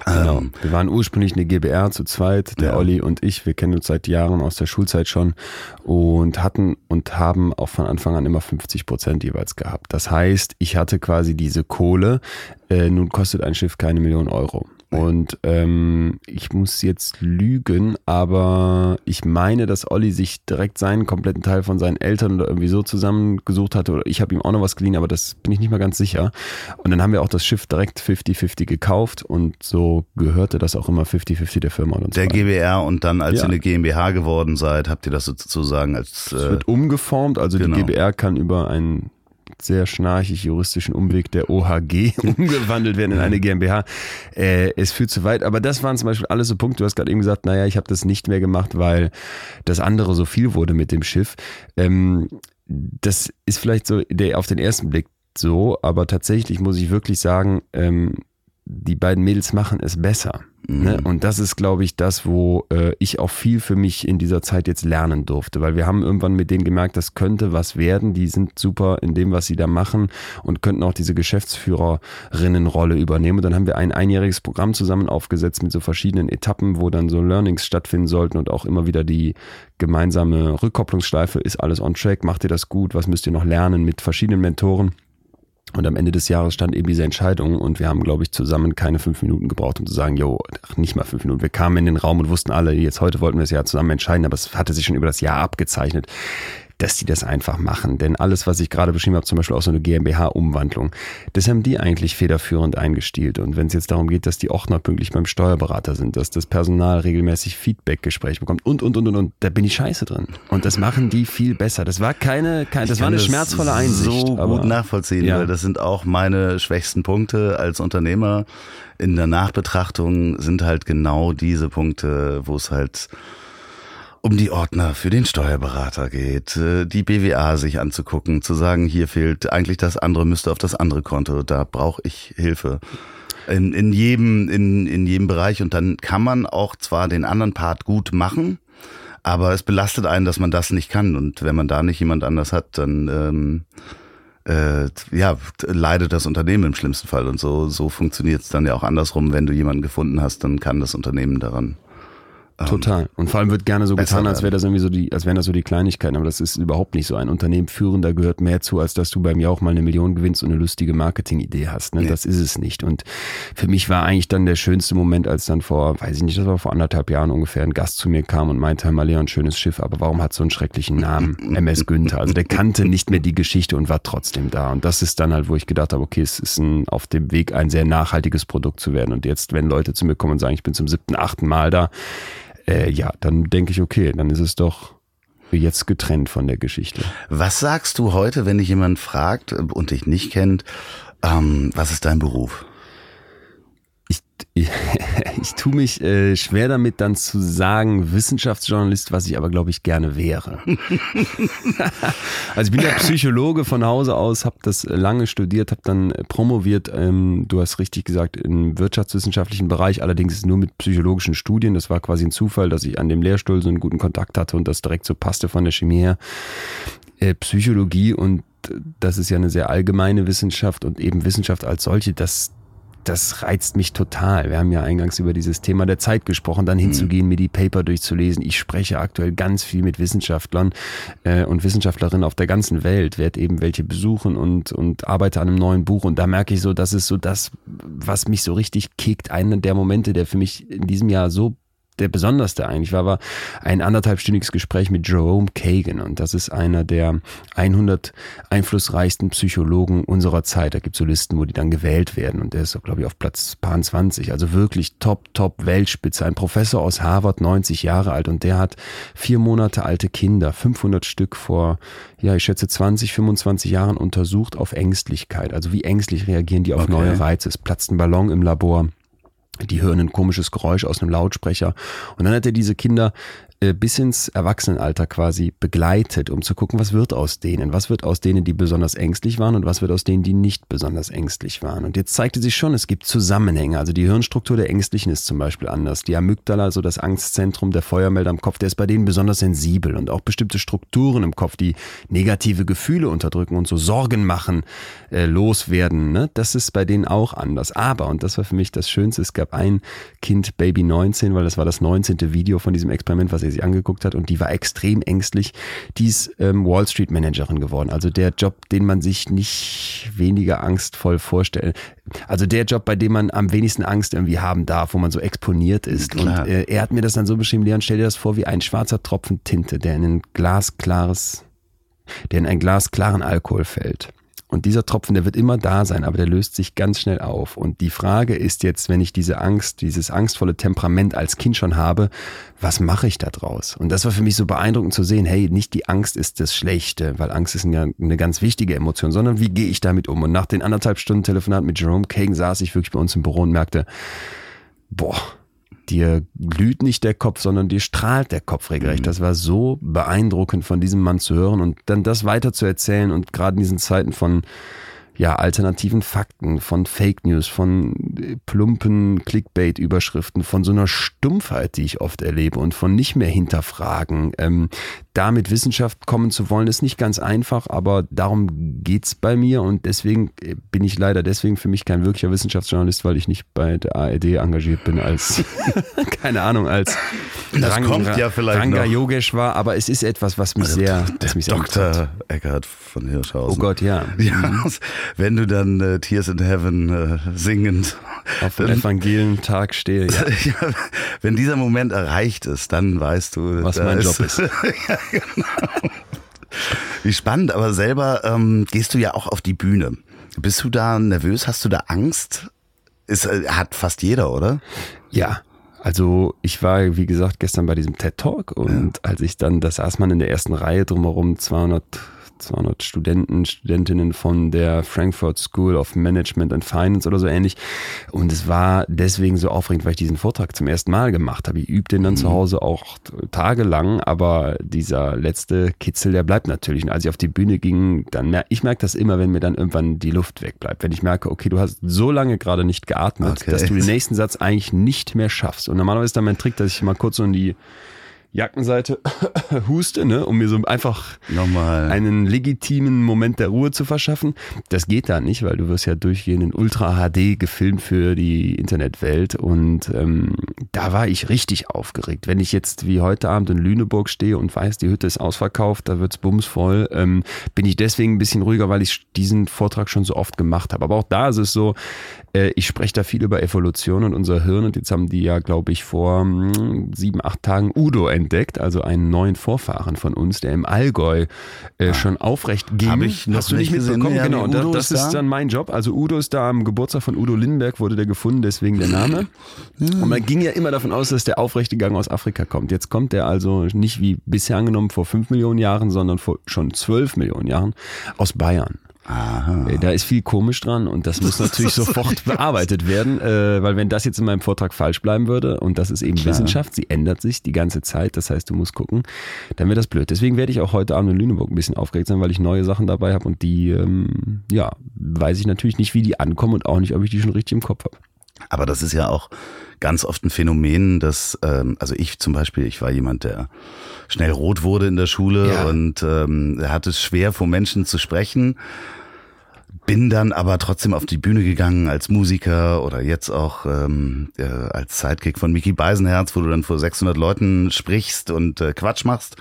Genau. Ähm, wir waren ursprünglich eine GBR zu zweit, der ja. Olli und ich. Wir kennen uns seit Jahren aus der Schulzeit schon und hatten und haben auch von Anfang an immer 50 Prozent jeweils gehabt. Das heißt, ich hatte quasi diese Kohle. Äh, nun kostet ein Schiff keine Million Euro. Und ähm, ich muss jetzt lügen, aber ich meine, dass Olli sich direkt seinen kompletten Teil von seinen Eltern oder irgendwie so zusammengesucht hatte. Oder ich habe ihm auch noch was geliehen, aber das bin ich nicht mal ganz sicher. Und dann haben wir auch das Schiff direkt 50-50 gekauft und so gehörte das auch immer 50-50 der Firma. Und der GBR und dann, als ja. ihr eine GmbH geworden seid, habt ihr das sozusagen als. Äh, es wird umgeformt, also genau. die GBR kann über einen sehr schnarchig juristischen Umweg der OHG umgewandelt werden in eine GmbH. Äh, es führt zu weit, aber das waren zum Beispiel alles so Punkte. Du hast gerade eben gesagt, naja, ich habe das nicht mehr gemacht, weil das andere so viel wurde mit dem Schiff. Ähm, das ist vielleicht so der, auf den ersten Blick so, aber tatsächlich muss ich wirklich sagen, ähm, die beiden Mädels machen es besser. Ne? Und das ist, glaube ich, das, wo äh, ich auch viel für mich in dieser Zeit jetzt lernen durfte, weil wir haben irgendwann mit denen gemerkt, das könnte was werden. Die sind super in dem, was sie da machen und könnten auch diese Geschäftsführerinnenrolle übernehmen. Und dann haben wir ein einjähriges Programm zusammen aufgesetzt mit so verschiedenen Etappen, wo dann so Learnings stattfinden sollten und auch immer wieder die gemeinsame Rückkopplungsschleife, ist alles on track, macht ihr das gut, was müsst ihr noch lernen mit verschiedenen Mentoren. Und am Ende des Jahres stand eben diese Entscheidung und wir haben, glaube ich, zusammen keine fünf Minuten gebraucht, um zu sagen, jo, ach, nicht mal fünf Minuten. Wir kamen in den Raum und wussten alle, jetzt heute wollten wir das Jahr zusammen entscheiden, aber es hatte sich schon über das Jahr abgezeichnet dass die das einfach machen. Denn alles, was ich gerade beschrieben habe, zum Beispiel auch so eine GmbH-Umwandlung, das haben die eigentlich federführend eingestielt. Und wenn es jetzt darum geht, dass die Ordner pünktlich beim Steuerberater sind, dass das Personal regelmäßig Feedback-Gespräche bekommt und, und, und, und, und, da bin ich scheiße drin. Und das machen die viel besser. Das war keine, keine das war eine schmerzvolle Einsicht. so gut nachvollziehen, ja. weil das sind auch meine schwächsten Punkte als Unternehmer. In der Nachbetrachtung sind halt genau diese Punkte, wo es halt um die Ordner für den Steuerberater geht, äh, die BWA sich anzugucken, zu sagen, hier fehlt eigentlich das andere, müsste auf das andere Konto, da brauche ich Hilfe. In, in, jedem, in, in jedem Bereich und dann kann man auch zwar den anderen Part gut machen, aber es belastet einen, dass man das nicht kann und wenn man da nicht jemand anders hat, dann ähm, äh, ja, leidet das Unternehmen im schlimmsten Fall und so, so funktioniert es dann ja auch andersrum. Wenn du jemanden gefunden hast, dann kann das Unternehmen daran Total. Und vor allem wird gerne so getan, als wäre das irgendwie so die, als wären das so die Kleinigkeiten, aber das ist überhaupt nicht so. Ein Unternehmen führen, da gehört mehr zu, als dass du bei mir auch mal eine Million gewinnst und eine lustige Marketingidee hast. Ne? Nee. Das ist es nicht. Und für mich war eigentlich dann der schönste Moment, als dann vor, weiß ich nicht, das war vor anderthalb Jahren ungefähr, ein Gast zu mir kam und meinte, Herr Leon, schönes Schiff, aber warum hat so einen schrecklichen Namen? MS Günther. Also der kannte nicht mehr die Geschichte und war trotzdem da. Und das ist dann halt, wo ich gedacht habe, okay, es ist ein, auf dem Weg, ein sehr nachhaltiges Produkt zu werden. Und jetzt, wenn Leute zu mir kommen und sagen, ich bin zum siebten, achten Mal da, äh, ja, dann denke ich, okay, dann ist es doch jetzt getrennt von der Geschichte. Was sagst du heute, wenn dich jemand fragt und dich nicht kennt, ähm, was ist dein Beruf? Ich, ich tue mich äh, schwer damit dann zu sagen Wissenschaftsjournalist, was ich aber glaube ich gerne wäre. also ich bin ja Psychologe von Hause aus, habe das lange studiert, habe dann promoviert. Ähm, du hast richtig gesagt im wirtschaftswissenschaftlichen Bereich, allerdings nur mit psychologischen Studien. Das war quasi ein Zufall, dass ich an dem Lehrstuhl so einen guten Kontakt hatte und das direkt so passte von der Chemie her. Äh, Psychologie und das ist ja eine sehr allgemeine Wissenschaft und eben Wissenschaft als solche, das, das reizt mich total. Wir haben ja eingangs über dieses Thema der Zeit gesprochen, dann hinzugehen, mhm. mir die Paper durchzulesen. Ich spreche aktuell ganz viel mit Wissenschaftlern äh, und Wissenschaftlerinnen auf der ganzen Welt, werde eben welche besuchen und, und arbeite an einem neuen Buch. Und da merke ich so, das ist so das, was mich so richtig kickt. Einer der Momente, der für mich in diesem Jahr so der besonderste eigentlich war, war ein anderthalbstündiges Gespräch mit Jerome Kagan. Und das ist einer der 100 einflussreichsten Psychologen unserer Zeit. Da gibt es so Listen, wo die dann gewählt werden. Und der ist, glaube ich, auf Platz 20. Also wirklich top, top Weltspitze. Ein Professor aus Harvard, 90 Jahre alt. Und der hat vier Monate alte Kinder, 500 Stück vor, ja, ich schätze 20, 25 Jahren untersucht auf Ängstlichkeit. Also wie ängstlich reagieren die auf okay. neue Reize. Es platzt ein Ballon im Labor die hören ein komisches Geräusch aus einem Lautsprecher. Und dann hat er diese Kinder bis ins Erwachsenenalter quasi begleitet, um zu gucken, was wird aus denen, was wird aus denen, die besonders ängstlich waren und was wird aus denen, die nicht besonders ängstlich waren. Und jetzt zeigte sich schon, es gibt Zusammenhänge. Also die Hirnstruktur der Ängstlichen ist zum Beispiel anders. Die Amygdala, so das Angstzentrum, der Feuermelder im Kopf, der ist bei denen besonders sensibel und auch bestimmte Strukturen im Kopf, die negative Gefühle unterdrücken und so Sorgen machen, äh, loswerden. Ne? Das ist bei denen auch anders. Aber, und das war für mich das Schönste, es gab ein Kind, Baby 19, weil das war das 19. Video von diesem Experiment, was er sich angeguckt hat und die war extrem ängstlich. Die ist ähm, Wall Street Managerin geworden. Also der Job, den man sich nicht weniger angstvoll vorstellt. Also der Job, bei dem man am wenigsten Angst irgendwie haben darf, wo man so exponiert ist. Klar. Und äh, er hat mir das dann so beschrieben, Leon, stell dir das vor wie ein schwarzer Tropfen Tinte, der in ein glasklares, der in einen glasklaren Alkohol fällt. Und dieser Tropfen, der wird immer da sein, aber der löst sich ganz schnell auf. Und die Frage ist jetzt, wenn ich diese Angst, dieses angstvolle Temperament als Kind schon habe, was mache ich da draus? Und das war für mich so beeindruckend zu sehen, hey, nicht die Angst ist das Schlechte, weil Angst ist eine, ganz wichtige Emotion, sondern wie gehe ich damit um? Und nach den anderthalb Stunden Telefonat mit Jerome Kagan saß ich wirklich bei uns im Büro und merkte, boah, dir glüht nicht der Kopf, sondern dir strahlt der Kopf regelrecht. Mhm. Das war so beeindruckend von diesem Mann zu hören und dann das weiter zu erzählen und gerade in diesen Zeiten von ja, alternativen Fakten, von Fake News, von äh, plumpen Clickbait-Überschriften, von so einer Stumpfheit, die ich oft erlebe und von nicht mehr hinterfragen. Ähm, da mit Wissenschaft kommen zu wollen, ist nicht ganz einfach, aber darum geht's bei mir und deswegen äh, bin ich leider deswegen für mich kein wirklicher Wissenschaftsjournalist, weil ich nicht bei der ARD engagiert bin als, keine Ahnung, als Das Rang, kommt ja vielleicht Ranga noch. Yogeshwar, aber es ist etwas, was mich sehr, der mich sehr Dr. Eckhard von Hirschhausen. Oh Gott, ja. Ja, wenn du dann äh, Tears in Heaven äh, singend Auf dem Evangelientag stehe, ja. ja, wenn dieser Moment erreicht ist, dann weißt du, Was mein Job ist. ja, genau. Wie spannend, aber selber ähm, gehst du ja auch auf die Bühne. Bist du da nervös? Hast du da Angst? Ist, äh, hat fast jeder, oder? Ja, also ich war, wie gesagt, gestern bei diesem TED Talk und als ich dann, da saß man in der ersten Reihe drumherum 200, 200 Studenten, Studentinnen von der Frankfurt School of Management and Finance oder so ähnlich. Und es war deswegen so aufregend, weil ich diesen Vortrag zum ersten Mal gemacht habe. Ich übe den dann zu Hause auch tagelang, aber dieser letzte Kitzel, der bleibt natürlich. Und als ich auf die Bühne ging, dann mer ich merke das immer, wenn mir dann irgendwann die Luft wegbleibt. Wenn ich merke, okay, du hast so lange gerade nicht geatmet, Okay. dass du den nächsten Satz eigentlich nicht mehr schaffst. Und normalerweise ist dann mein Trick, dass ich mal kurz so in die Jackenseite huste, ne, um mir so einfach Nochmal. einen legitimen Moment der Ruhe zu verschaffen. Das geht da nicht, weil du wirst ja durchgehend in Ultra HD gefilmt für die Internetwelt und ähm, da war ich richtig aufgeregt. Wenn ich jetzt wie heute Abend in Lüneburg stehe und weiß, die Hütte ist ausverkauft, da wird's bumsvoll, ähm, bin ich deswegen ein bisschen ruhiger, weil ich diesen Vortrag schon so oft gemacht habe. Aber auch da ist es so, ich spreche da viel über Evolution und unser Hirn und jetzt haben die ja, glaube ich, vor hm, sieben, acht Tagen Udo entdeckt, also einen neuen Vorfahren von uns, der im Allgäu äh, schon aufrecht ging. Ah. Hab ich noch Hast du nicht mitbekommen? Ja, genau, da, das ist ist da? dann mein Job. Also Udo ist da am Geburtstag von Udo Lindenberg, wurde der gefunden, deswegen der Name. Und man ging ja immer davon aus, dass der aufrechte Gang aus Afrika kommt. Jetzt kommt der also nicht wie bisher angenommen vor fünf Millionen Jahren, sondern vor schon zwölf Millionen Jahren aus Bayern. Aha. Äh, Da ist viel komisch dran und das muss natürlich sofort bearbeitet werden, äh, weil wenn das jetzt in meinem Vortrag falsch bleiben würde und das ist eben Wissenschaft, sie ändert sich die ganze Zeit, das heißt, du musst gucken, dann wird das blöd. Deswegen werde ich auch heute Abend in Lüneburg ein bisschen aufgeregt sein, weil ich neue Sachen dabei habe und die, ähm, ja, weiß ich natürlich nicht, wie die ankommen und auch nicht, ob ich die schon richtig im Kopf habe. Aber das ist ja auch ganz oft ein Phänomen, dass, ähm, also ich zum Beispiel, ich war jemand, der schnell rot wurde in der Schule Ja. und ähm, hatte es schwer, vor Menschen zu sprechen. Bin dann aber trotzdem auf die Bühne gegangen als Musiker oder jetzt auch ähm, äh, als Sidekick von Mickey Beisenherz, wo du dann vor 600 Leuten sprichst und äh, Quatsch machst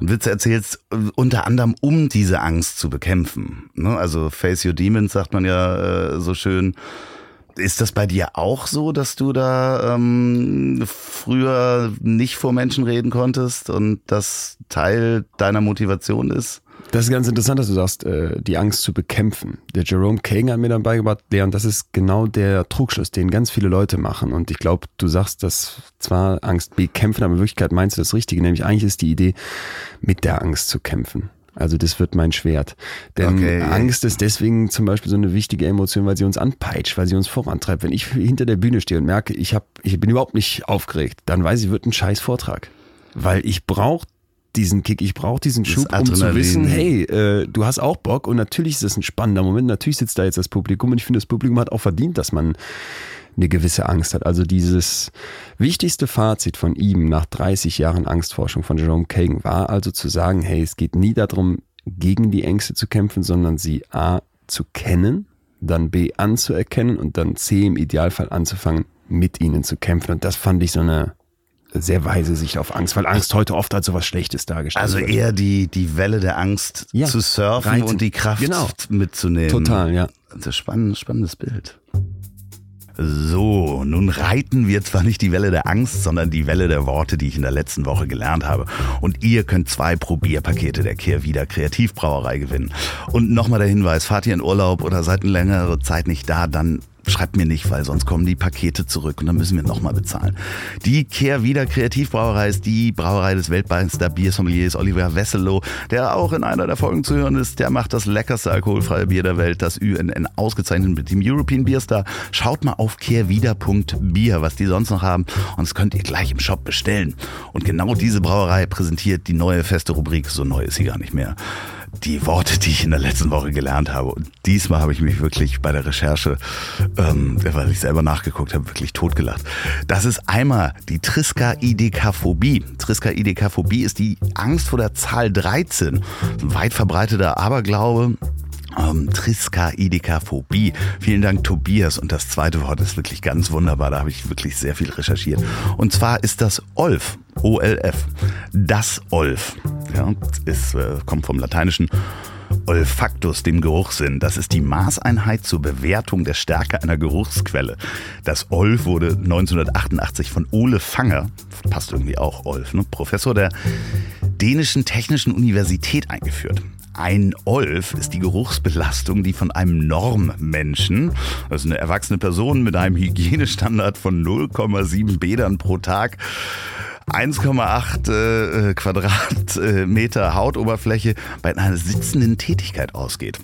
und Witze erzählst, äh, unter anderem um diese Angst zu bekämpfen. Ne? Also Face Your Demons sagt man ja äh, so schön. Ist das bei dir auch so, dass du da ähm, früher nicht vor Menschen reden konntest und das Teil deiner Motivation ist? Das ist ganz interessant, dass du sagst, äh, die Angst zu bekämpfen. Der Jerome Kagan hat mir dann beigebracht, und das ist genau der Trugschluss, den ganz viele Leute machen. Und ich glaube, du sagst das zwar Angst bekämpfen, aber in Wirklichkeit meinst du das Richtige. Nämlich eigentlich ist die Idee, mit der Angst zu kämpfen. Also das wird mein Schwert. Denn Okay. Angst ist deswegen zum Beispiel so eine wichtige Emotion, weil sie uns anpeitscht, weil sie uns vorantreibt. Wenn ich hinter der Bühne stehe und merke, ich, hab, ich bin überhaupt nicht aufgeregt, dann weiß ich, wird ein scheiß Vortrag. Weil ich brauche diesen Kick, ich brauche diesen Das Schub, um zu wissen, hey, äh, du hast auch Bock und natürlich ist es ein spannender Moment. Natürlich sitzt da jetzt das Publikum und ich finde, das Publikum hat auch verdient, dass man eine gewisse Angst hat. Also dieses wichtigste Fazit von ihm nach 30 Jahren Angstforschung von Jerome Kagan war also zu sagen, hey, es geht nie darum, gegen die Ängste zu kämpfen, sondern sie A zu kennen, dann B anzuerkennen und dann C im Idealfall anzufangen, mit ihnen zu kämpfen. Und das fand ich so eine sehr weise Sicht auf Angst, weil Angst heute oft als so was Schlechtes dargestellt Also wird. eher die, die Welle der Angst Ja, zu surfen reiten. und die Kraft Genau. mitzunehmen. Total, ja. Das ist spannend, spannendes Bild. So, nun reiten wir zwar nicht die Welle der Angst, sondern die Welle der Worte, die ich in der letzten Woche gelernt habe. Und ihr könnt zwei Probierpakete der Kehrwieder Kreativbrauerei gewinnen. Und nochmal der Hinweis, fahrt ihr in Urlaub oder seid eine längere Zeit nicht da, dann schreibt mir nicht, weil sonst kommen die Pakete zurück und dann müssen wir nochmal bezahlen. Die Kehrwieder Kreativbrauerei ist die Brauerei des Weltmeister Biersommeliers Oliver Wesselow, der auch in einer der Folgen zu hören ist. Der macht das leckerste alkoholfreie Bier der Welt, das UNN ausgezeichnet mit dem European Beer Star. Schaut mal auf kehrwieder.bier, was die sonst noch haben und das könnt ihr gleich im Shop bestellen. Und genau diese Brauerei präsentiert die neue feste Rubrik, so neu ist sie gar nicht mehr. Die Worte, die ich in der letzten Woche gelernt habe. Und diesmal habe ich mich wirklich bei der Recherche, ähm, weil ich selber nachgeguckt habe, wirklich totgelacht. Das ist einmal die Triskaidekaphobie. Triskaidekaphobie ist die Angst vor der Zahl 13. Ein weit verbreiteter Aberglaube ähm, Triskaidekaphobie. Vielen Dank, Tobias. Und das zweite Wort ist wirklich ganz wunderbar. Da habe ich wirklich sehr viel recherchiert. Und zwar ist das Olf. OLF. Das Olf. Ja, ist, äh, kommt vom Lateinischen Olfactus, dem Geruchssinn. Das ist die Maßeinheit zur Bewertung der Stärke einer Geruchsquelle. Das Olf wurde 1988 von Ole Fanger, passt irgendwie auch Olf, ne, Professor der dänischen Technischen Universität eingeführt. Ein Olf ist die Geruchsbelastung, die von einem Normmenschen, also eine erwachsene Person mit einem Hygienestandard von 0,7 Bädern pro Tag, 1,8 äh, Quadratmeter Hautoberfläche bei einer sitzenden Tätigkeit ausgeht.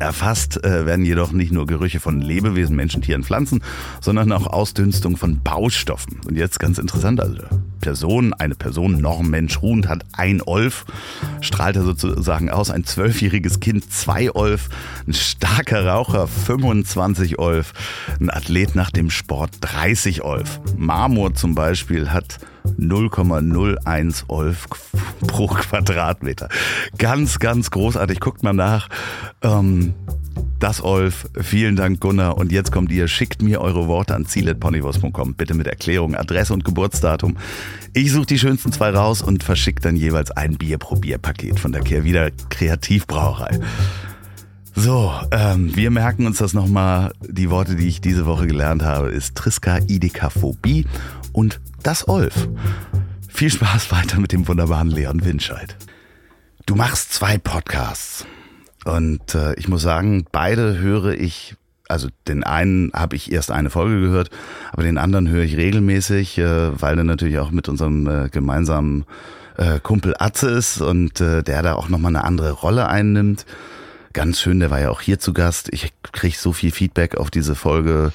Erfasst äh, werden jedoch nicht nur Gerüche von Lebewesen, Menschen, Tieren, Pflanzen, sondern auch Ausdünstung von Baustoffen. Und jetzt ganz interessant, also Person, eine Person, Norm, Mensch, ruhend, hat ein Olf, strahlt er sozusagen aus, ein zwölfjähriges Kind zwei Olf, ein starker Raucher 25 Olf, ein Athlet nach dem Sport 30 Olf. Marmor zum Beispiel hat 0,01 Olf pro Quadratmeter. Ganz, ganz großartig. Guckt mal nach. Ähm, das Olf. Vielen Dank, Gunnar. Und jetzt kommt ihr. Schickt mir eure Worte an ziel.ponywurst.com. Bitte mit Erklärung, Adresse und Geburtsdatum. Ich suche die schönsten zwei raus und verschicke dann jeweils ein Bier-Probier-Paket von der Kehrwieder Kreativbrauerei. So, ähm, wir merken uns das nochmal. Die Worte, die ich diese Woche gelernt habe, ist Triskaidekaphobie und das Olf. Viel Spaß weiter mit dem wunderbaren Leon Winscheid. Du machst zwei Podcasts. Und äh, ich muss sagen, beide höre ich, also den einen habe ich erst eine Folge gehört, aber den anderen höre ich regelmäßig, äh, weil er natürlich auch mit unserem äh, gemeinsamen äh, Kumpel Atze ist und äh, der da auch nochmal eine andere Rolle einnimmt. Ganz schön, der war ja auch hier zu Gast. Ich kriege so viel Feedback auf diese Folge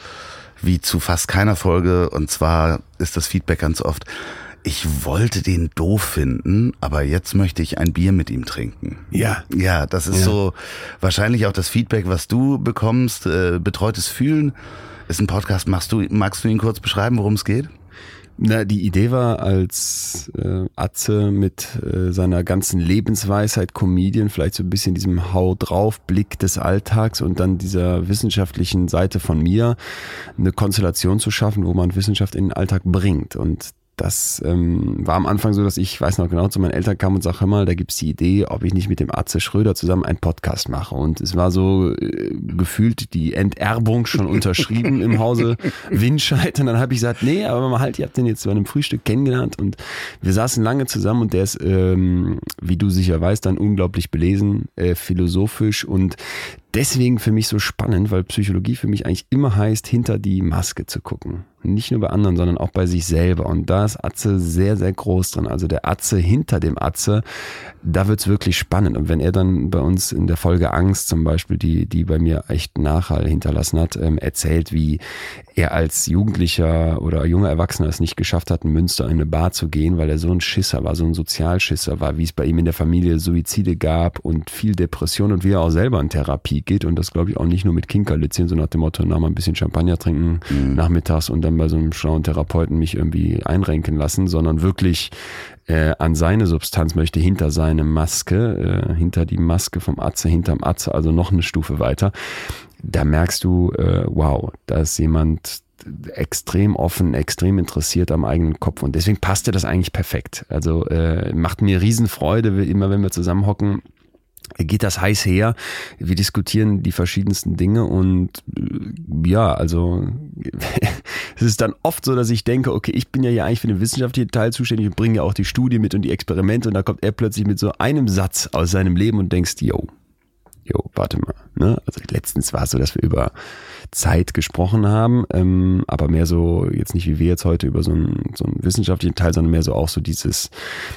wie zu fast keiner Folge. Und zwar ist das Feedback ganz oft, ich wollte den doof finden, aber jetzt möchte ich ein Bier mit ihm trinken. Ja. Ja, das ist ja. so wahrscheinlich auch das Feedback, was du bekommst. Äh, betreutes Fühlen ist ein Podcast. Machst du, magst du ihn kurz beschreiben, worum es geht? Na, die Idee war, als äh, Atze mit äh, seiner ganzen Lebensweisheit, Comedian, vielleicht so ein bisschen diesem Hau drauf Blick des Alltags und dann dieser wissenschaftlichen Seite von mir, eine Konstellation zu schaffen, wo man Wissenschaft in den Alltag bringt. Und das ähm, war am Anfang so, dass ich, weiß noch genau, zu meinen Eltern kam und sag, hör mal, da gibt's die Idee, ob ich nicht mit dem Atze Schröder zusammen einen Podcast mache. Und es war so äh, gefühlt die Enterbung schon unterschrieben im Hause Winscheid. Und dann habe ich gesagt, nee, aber mal halt, ihr habt den jetzt bei einem Frühstück kennengelernt und wir saßen lange zusammen und der ist, ähm, wie du sicher weißt, dann unglaublich belesen, äh, philosophisch und deswegen für mich so spannend, weil Psychologie für mich eigentlich immer heißt, hinter die Maske zu gucken. Nicht nur bei anderen, sondern auch bei sich selber. Und da ist Atze sehr, sehr groß drin. Also der Atze hinter dem Atze, da wird's wirklich spannend. Und wenn er dann bei uns in der Folge Angst zum Beispiel, die, die bei mir echt Nachhall hinterlassen hat, ähm, erzählt, wie er als Jugendlicher oder junger Erwachsener es nicht geschafft hat, in Münster in eine Bar zu gehen, weil er so ein Schisser war, so ein Sozialschisser war, wie es bei ihm in der Familie Suizide gab und viel Depression und wie er auch selber in Therapie geht und das glaube ich auch nicht nur mit Kinkerlitzchen, so nach dem Motto, na mal ein bisschen Champagner trinken mhm. nachmittags und dann bei so einem schlauen Therapeuten mich irgendwie einrenken lassen, sondern wirklich äh, an seine Substanz möchte, hinter seine Maske, äh, hinter die Maske vom Atze, hinterm Atze, also noch eine Stufe weiter. Da merkst du, äh, wow, da ist jemand extrem offen, extrem interessiert am eigenen Kopf und deswegen passte das eigentlich perfekt. Also äh, macht mir Riesenfreude, immer wenn wir zusammenhocken, geht das heiß her. Wir diskutieren die verschiedensten Dinge und äh, ja, also es ist dann oft so, dass ich denke, okay, ich bin ja hier eigentlich für den wissenschaftlichen Teil zuständig und bringe ja auch die Studie mit und die Experimente und da kommt er plötzlich mit so einem Satz aus seinem Leben und denkst, yo, jo, warte mal, Ne? Also letztens war es so, dass wir über Zeit gesprochen haben, ähm, aber mehr so, jetzt nicht wie wir jetzt heute über so einen, so einen wissenschaftlichen Teil, sondern mehr so auch so dieses,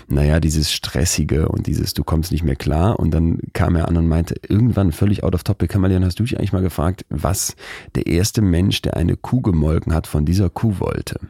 naja, dieses Stressige und dieses, du kommst nicht mehr klar. Und dann kam er an und meinte, irgendwann völlig out of topic, Kamalian, hast du dich eigentlich mal gefragt, was der erste Mensch, der eine Kuh gemolken hat, von dieser Kuh wollte?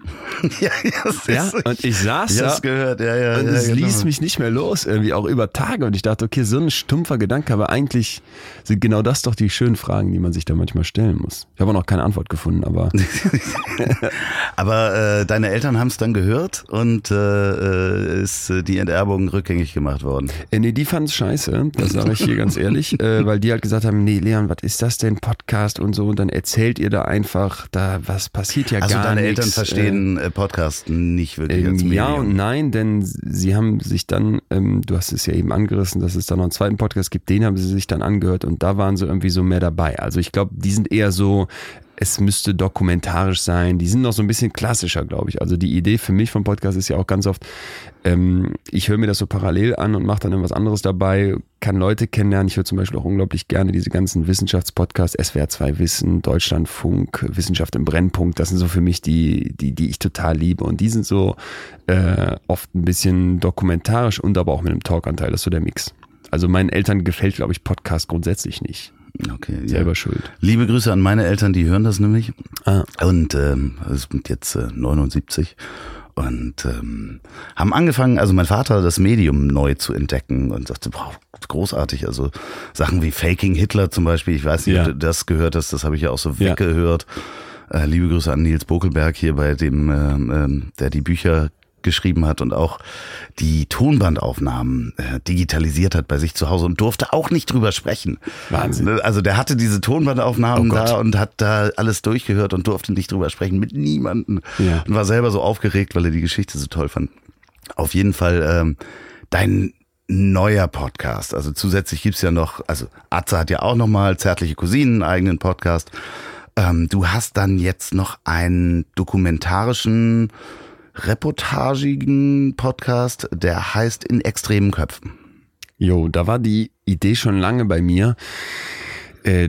ja, ja, ja, und ich saß da das gehört, ja, ja. und ja, es genau. ließ mich nicht mehr los, irgendwie auch über Tage. Und ich dachte, okay, so ein stumpfer Gedanke, aber eigentlich sind genau das doch die schönen Fragen, die man sich da manchmal stellen muss. Ich habe auch noch keine Antwort gefunden, aber Aber äh, deine Eltern haben es dann gehört und äh, äh, ist äh, die Enterbung rückgängig gemacht worden. äh, nee, die fanden es scheiße, das sage ich hier ganz ehrlich, äh, weil die halt gesagt haben, nee, Leon, was ist das denn, Podcast und so, und dann erzählt ihr da einfach, da was passiert ja Also gar deine nichts. Eltern verstehen äh, Podcast nicht wirklich als Ähm, Medium. ja und nein, denn sie haben sich dann, ähm, du hast es ja eben angerissen, dass es da noch einen zweiten Podcast gibt, den haben sie sich dann angehört und da waren sie irgendwie so mehr dabei. Also ich glaube, die sind eher so, es müsste dokumentarisch sein. Die sind noch so ein bisschen klassischer, glaube ich. Also die Idee für mich vom Podcast ist ja auch ganz oft, ähm, ich höre mir das so parallel an und mache dann irgendwas anderes dabei, kann Leute kennenlernen. Ich höre zum Beispiel auch unglaublich gerne diese ganzen Wissenschaftspodcasts, SWR 2 Wissen, Deutschlandfunk, Wissenschaft im Brennpunkt. Das sind so für mich die, die, die ich total liebe. Und die sind so äh, oft ein bisschen dokumentarisch und aber auch mit einem Talkanteil. Das ist so der Mix. Also meinen Eltern gefällt, glaube ich, Podcast grundsätzlich nicht. Okay, ja. Selber schuld. Liebe Grüße an meine Eltern, die hören das nämlich. Ah. Und ähm, es sind jetzt äh, 79 und ähm, haben angefangen, also mein Vater das Medium neu zu entdecken und sagte, boah, großartig, also Sachen wie Faking Hitler zum Beispiel, ich weiß nicht, Ja. ob du das gehört hast, das habe ich ja auch so Ja. weggehört. Äh, liebe Grüße an Nils Bokelberg hier bei dem, ähm, ähm, der die Bücher geschrieben hat und auch die Tonbandaufnahmen äh, digitalisiert hat bei sich zu Hause und durfte auch nicht drüber sprechen. Wahnsinn. Ne, Also der hatte diese Tonbandaufnahmen Oh da und hat da alles durchgehört und durfte nicht drüber sprechen mit niemandem Ja. und war selber so aufgeregt, weil er die Geschichte so toll fand. Auf jeden Fall ähm, dein neuer Podcast. Also zusätzlich gibt's ja noch, also Atze hat ja auch noch mal Zärtliche Cousinen, einen eigenen Podcast. Ähm, du hast dann jetzt noch einen dokumentarischen, reportagigen Podcast, der heißt In extremen Köpfen. Jo, da war die Idee schon lange bei mir,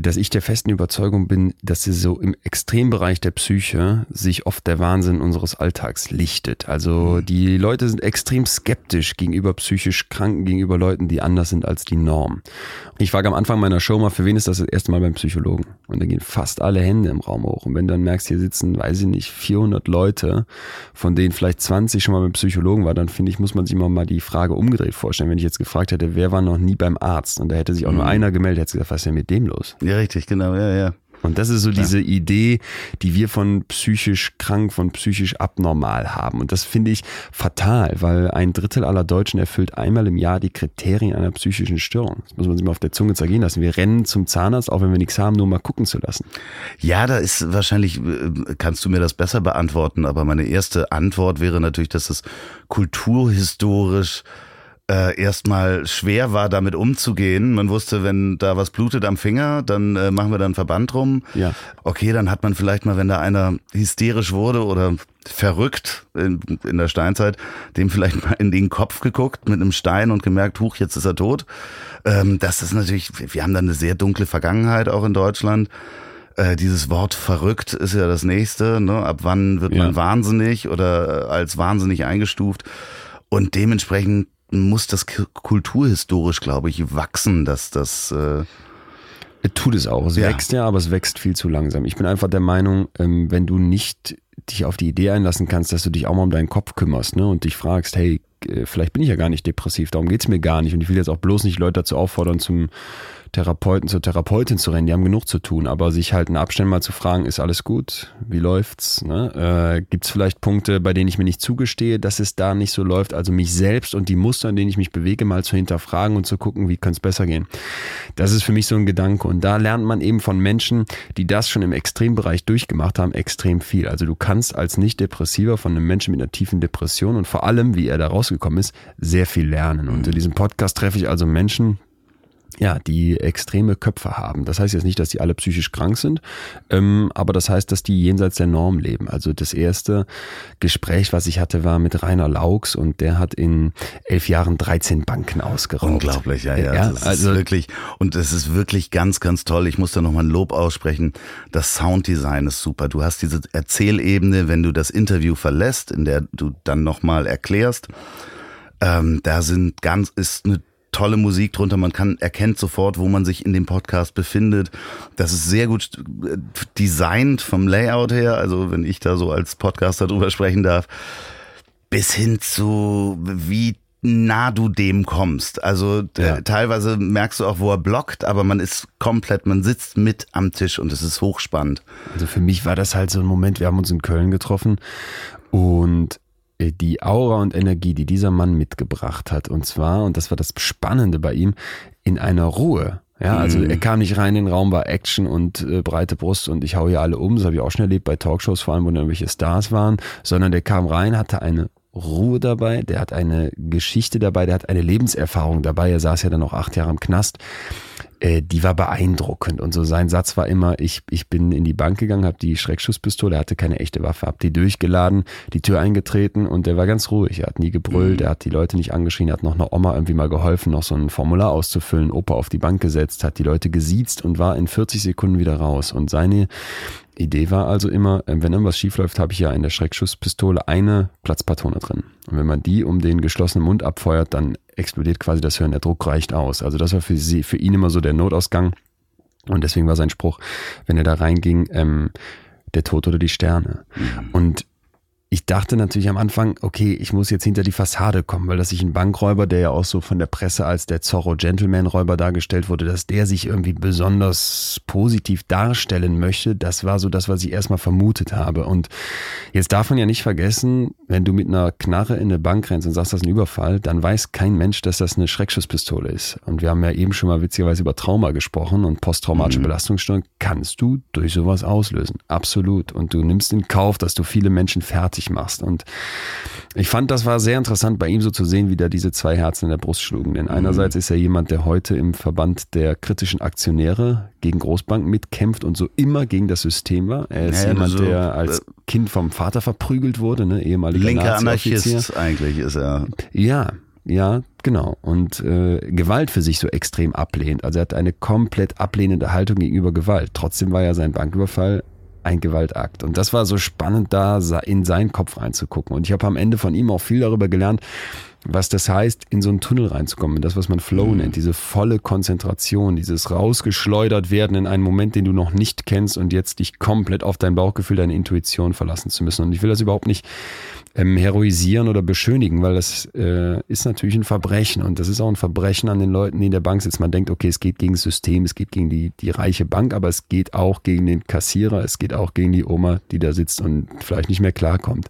dass ich der festen Überzeugung bin, dass sie so im Extrembereich der Psyche sich oft der Wahnsinn unseres Alltags lichtet. Also die Leute sind extrem skeptisch gegenüber psychisch Kranken, gegenüber Leuten, die anders sind als die Norm. Ich frage am Anfang meiner Show mal, für wen ist das das erste Mal beim Psychologen? Und da gehen fast alle Hände im Raum hoch. Und wenn du dann merkst, hier sitzen, weiß ich nicht, 400 Leute, von denen vielleicht 20 schon mal beim Psychologen war, dann finde ich, muss man sich immer mal die Frage umgedreht vorstellen. Wenn ich jetzt gefragt hätte, wer war noch nie beim Arzt? Und da hätte sich auch nur einer gemeldet, hätte gesagt, was ist denn mit dem los? Ja, richtig, genau, ja, ja. Und das ist so diese Idee, die wir von psychisch krank, von psychisch abnormal haben. Und das finde ich fatal, weil ein Drittel aller Deutschen erfüllt einmal im Jahr die Kriterien einer psychischen Störung. Das muss man sich mal auf der Zunge zergehen lassen. Wir rennen zum Zahnarzt, auch wenn wir nichts haben, nur mal gucken zu lassen. Ja, da ist wahrscheinlich, äh, kannst du mir das besser beantworten, aber meine erste Antwort wäre natürlich, dass es kulturhistorisch äh, erstmal schwer war, damit umzugehen. Man wusste, wenn da was blutet am Finger, dann äh, machen wir da einen Verband drum. Ja. Okay, dann hat man vielleicht mal, wenn da einer hysterisch wurde oder verrückt in, in der Steinzeit, dem vielleicht mal in den Kopf geguckt mit einem Stein und gemerkt, huch, jetzt ist er tot. Ähm, das ist natürlich, wir haben da eine sehr dunkle Vergangenheit auch in Deutschland. Äh, dieses Wort verrückt ist ja das nächste. Ne? Ab wann wird Ja. man wahnsinnig oder äh, als wahnsinnig eingestuft? Und dementsprechend muss das kulturhistorisch, glaube ich, wachsen, dass das äh, Tut es auch. Es Ja. wächst ja, aber es wächst viel zu langsam. Ich bin einfach der Meinung, ähm, wenn du nicht dich auf die Idee einlassen kannst, dass du dich auch mal um deinen Kopf kümmerst ne, und dich fragst, hey, äh, vielleicht bin ich ja gar nicht depressiv, darum geht's mir gar nicht. Und ich will jetzt auch bloß nicht Leute dazu auffordern, zum Therapeuten, zur Therapeutin zu rennen, die haben genug zu tun, aber sich halt in Abständen mal zu fragen, ist alles gut? Wie läuft's? Ne? Äh, Gibt es vielleicht Punkte, bei denen ich mir nicht zugestehe, dass es da nicht so läuft? Also mich selbst und die Muster, in denen ich mich bewege, mal zu hinterfragen und zu gucken, wie könnte es besser gehen. Das ist für mich so ein Gedanke. Und da lernt man eben von Menschen, die das schon im Extrembereich durchgemacht haben, extrem viel. Also du kannst als Nicht-Depressiver von einem Menschen mit einer tiefen Depression und vor allem, wie er da rausgekommen ist, sehr viel lernen. Und in diesem Podcast treffe ich also Menschen, ja, die extreme Köpfe haben. Das heißt jetzt nicht, dass die alle psychisch krank sind, ähm, aber das heißt, dass die jenseits der Norm leben. Also das erste Gespräch, was ich hatte, war mit Rainer Laux und der hat in elf Jahren 13 Banken ausgeraubt. Unglaublich, ja, ja. ja das also ist wirklich, und es ist wirklich ganz, ganz toll. Ich muss da nochmal ein Lob aussprechen. Das Sounddesign ist super. Du hast diese Erzählebene, wenn du das Interview verlässt, in der du dann nochmal erklärst. Ähm, da sind ganz, ist eine tolle Musik drunter. Man kann erkennt sofort, wo man sich in dem Podcast befindet. Das ist sehr gut äh, designt vom Layout her. Also wenn ich da so als Podcaster drüber sprechen darf, bis hin zu wie nah du dem kommst. Also äh, ja. teilweise merkst du auch, wo er blockt, aber man ist komplett, man sitzt mit am Tisch und es ist hochspannend. Also für mich war das halt so ein Moment, wir haben uns in Köln getroffen und die Aura und Energie, die dieser Mann mitgebracht hat. Und zwar, und das war das Spannende bei ihm, in einer Ruhe. Ja, also mhm. er kam nicht rein in den Raum, war Action und äh, breite Brust und ich hau hier alle um. Das habe ich auch schon erlebt bei Talkshows, vor allem, wo dann irgendwelche Stars waren. Sondern der kam rein, hatte eine Ruhe dabei, der hat eine Geschichte dabei, der hat eine Lebenserfahrung dabei. Er saß ja dann noch acht Jahre im Knast äh, die war beeindruckend. Und so sein Satz war immer, ich, ich bin in die Bank gegangen, habe die Schreckschusspistole, hatte keine echte Waffe, hab die durchgeladen, die Tür eingetreten und der war ganz ruhig. Er hat nie gebrüllt, mhm. er hat die Leute nicht angeschrien, er hat noch einer Oma irgendwie mal geholfen, noch so ein Formular auszufüllen, Opa auf die Bank gesetzt, hat die Leute gesiezt und war in 40 Sekunden wieder raus. Und seine Idee war also immer, äh, wenn irgendwas schiefläuft, habe ich ja in der Schreckschusspistole eine Platzpatrone drin. Und wenn man die um den geschlossenen Mund abfeuert, dann explodiert quasi das Hirn, der Druck reicht aus. Also das war für sie, für ihn immer so der Notausgang. Und deswegen war sein Spruch, wenn er da reinging, ähm, der Tod oder die Sterne. Mhm. Und ich dachte natürlich am Anfang, okay, ich muss jetzt hinter die Fassade kommen, weil dass sich ein Bankräuber, der ja auch so von der Presse als der Zorro Gentleman Räuber dargestellt wurde, dass der sich irgendwie besonders positiv darstellen möchte, das war so das, was ich erstmal vermutet habe. Und jetzt darf man ja nicht vergessen, wenn du mit einer Knarre in eine Bank rennst und sagst, das ist ein Überfall, dann weiß kein Mensch, dass das eine Schreckschusspistole ist. Und wir haben ja eben schon mal witzigerweise über Trauma gesprochen und posttraumatische mhm. Belastungsstörung kannst du durch sowas auslösen. Absolut. Und du nimmst in Kauf, dass du viele Menschen fertig fertig machst. Und ich fand, das war sehr interessant bei ihm so zu sehen, wie da diese zwei Herzen in der Brust schlugen. Denn einerseits mhm. ist er jemand, der heute im Verband der kritischen Aktionäre gegen Großbanken mitkämpft und so immer gegen das System war. Er ist ja, jemand, so, der als äh, Kind vom Vater verprügelt wurde, ne, ehemaliger Linker Anarchist eigentlich ist er. Ja, ja, genau. Und äh, Gewalt für sich so extrem ablehnt. Also er hat eine komplett ablehnende Haltung gegenüber Gewalt. Trotzdem war ja sein Banküberfall ein Gewaltakt. Und das war so spannend, da in seinen Kopf reinzugucken. Und ich habe am Ende von ihm auch viel darüber gelernt, was das heißt, in so einen Tunnel reinzukommen, das, was man Flow mhm. nennt, diese volle Konzentration, dieses rausgeschleudert werden in einen Moment, den du noch nicht kennst und jetzt dich komplett auf dein Bauchgefühl, deine Intuition verlassen zu müssen. Und ich will das überhaupt nicht ähm, heroisieren oder beschönigen, weil das äh, ist natürlich ein Verbrechen und das ist auch ein Verbrechen an den Leuten, die in der Bank sitzen. Man denkt, okay, es geht gegen das System, es geht gegen die, die reiche Bank, aber es geht auch gegen den Kassierer, es geht auch gegen die Oma, die da sitzt und vielleicht nicht mehr klarkommt.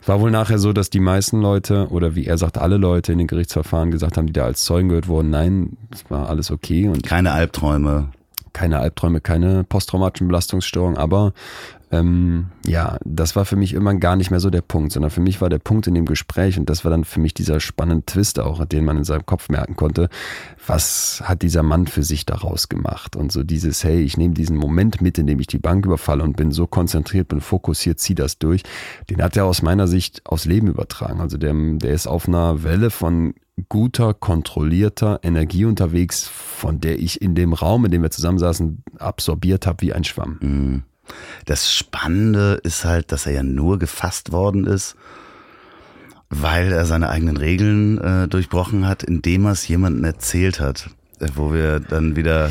Es war wohl nachher so, dass die meisten Leute oder wie er sagt, alle Leute in den Gerichtsverfahren gesagt haben, die da als Zeugen gehört wurden, nein, es war alles okay und keine Albträume keine Albträume, keine posttraumatischen Belastungsstörungen, aber ähm, ja, das war für mich irgendwann gar nicht mehr so der Punkt, sondern für mich war der Punkt in dem Gespräch und das war dann für mich dieser spannende Twist auch, den man in seinem Kopf merken konnte. Was hat dieser Mann für sich daraus gemacht? Und so dieses, hey, ich nehme diesen Moment mit, in dem ich die Bank überfalle und bin so konzentriert, bin fokussiert, zieh das durch. Den hat er aus meiner Sicht aufs Leben übertragen. Also der, der ist auf einer Welle von guter, kontrollierter Energie unterwegs, von der ich in dem Raum, in dem wir zusammensaßen, absorbiert habe wie ein Schwamm. Mhm. Das Spannende ist halt, dass er ja nur gefasst worden ist, weil er seine eigenen Regeln äh, durchbrochen hat, indem er es jemandem erzählt hat. Äh, wo wir dann wieder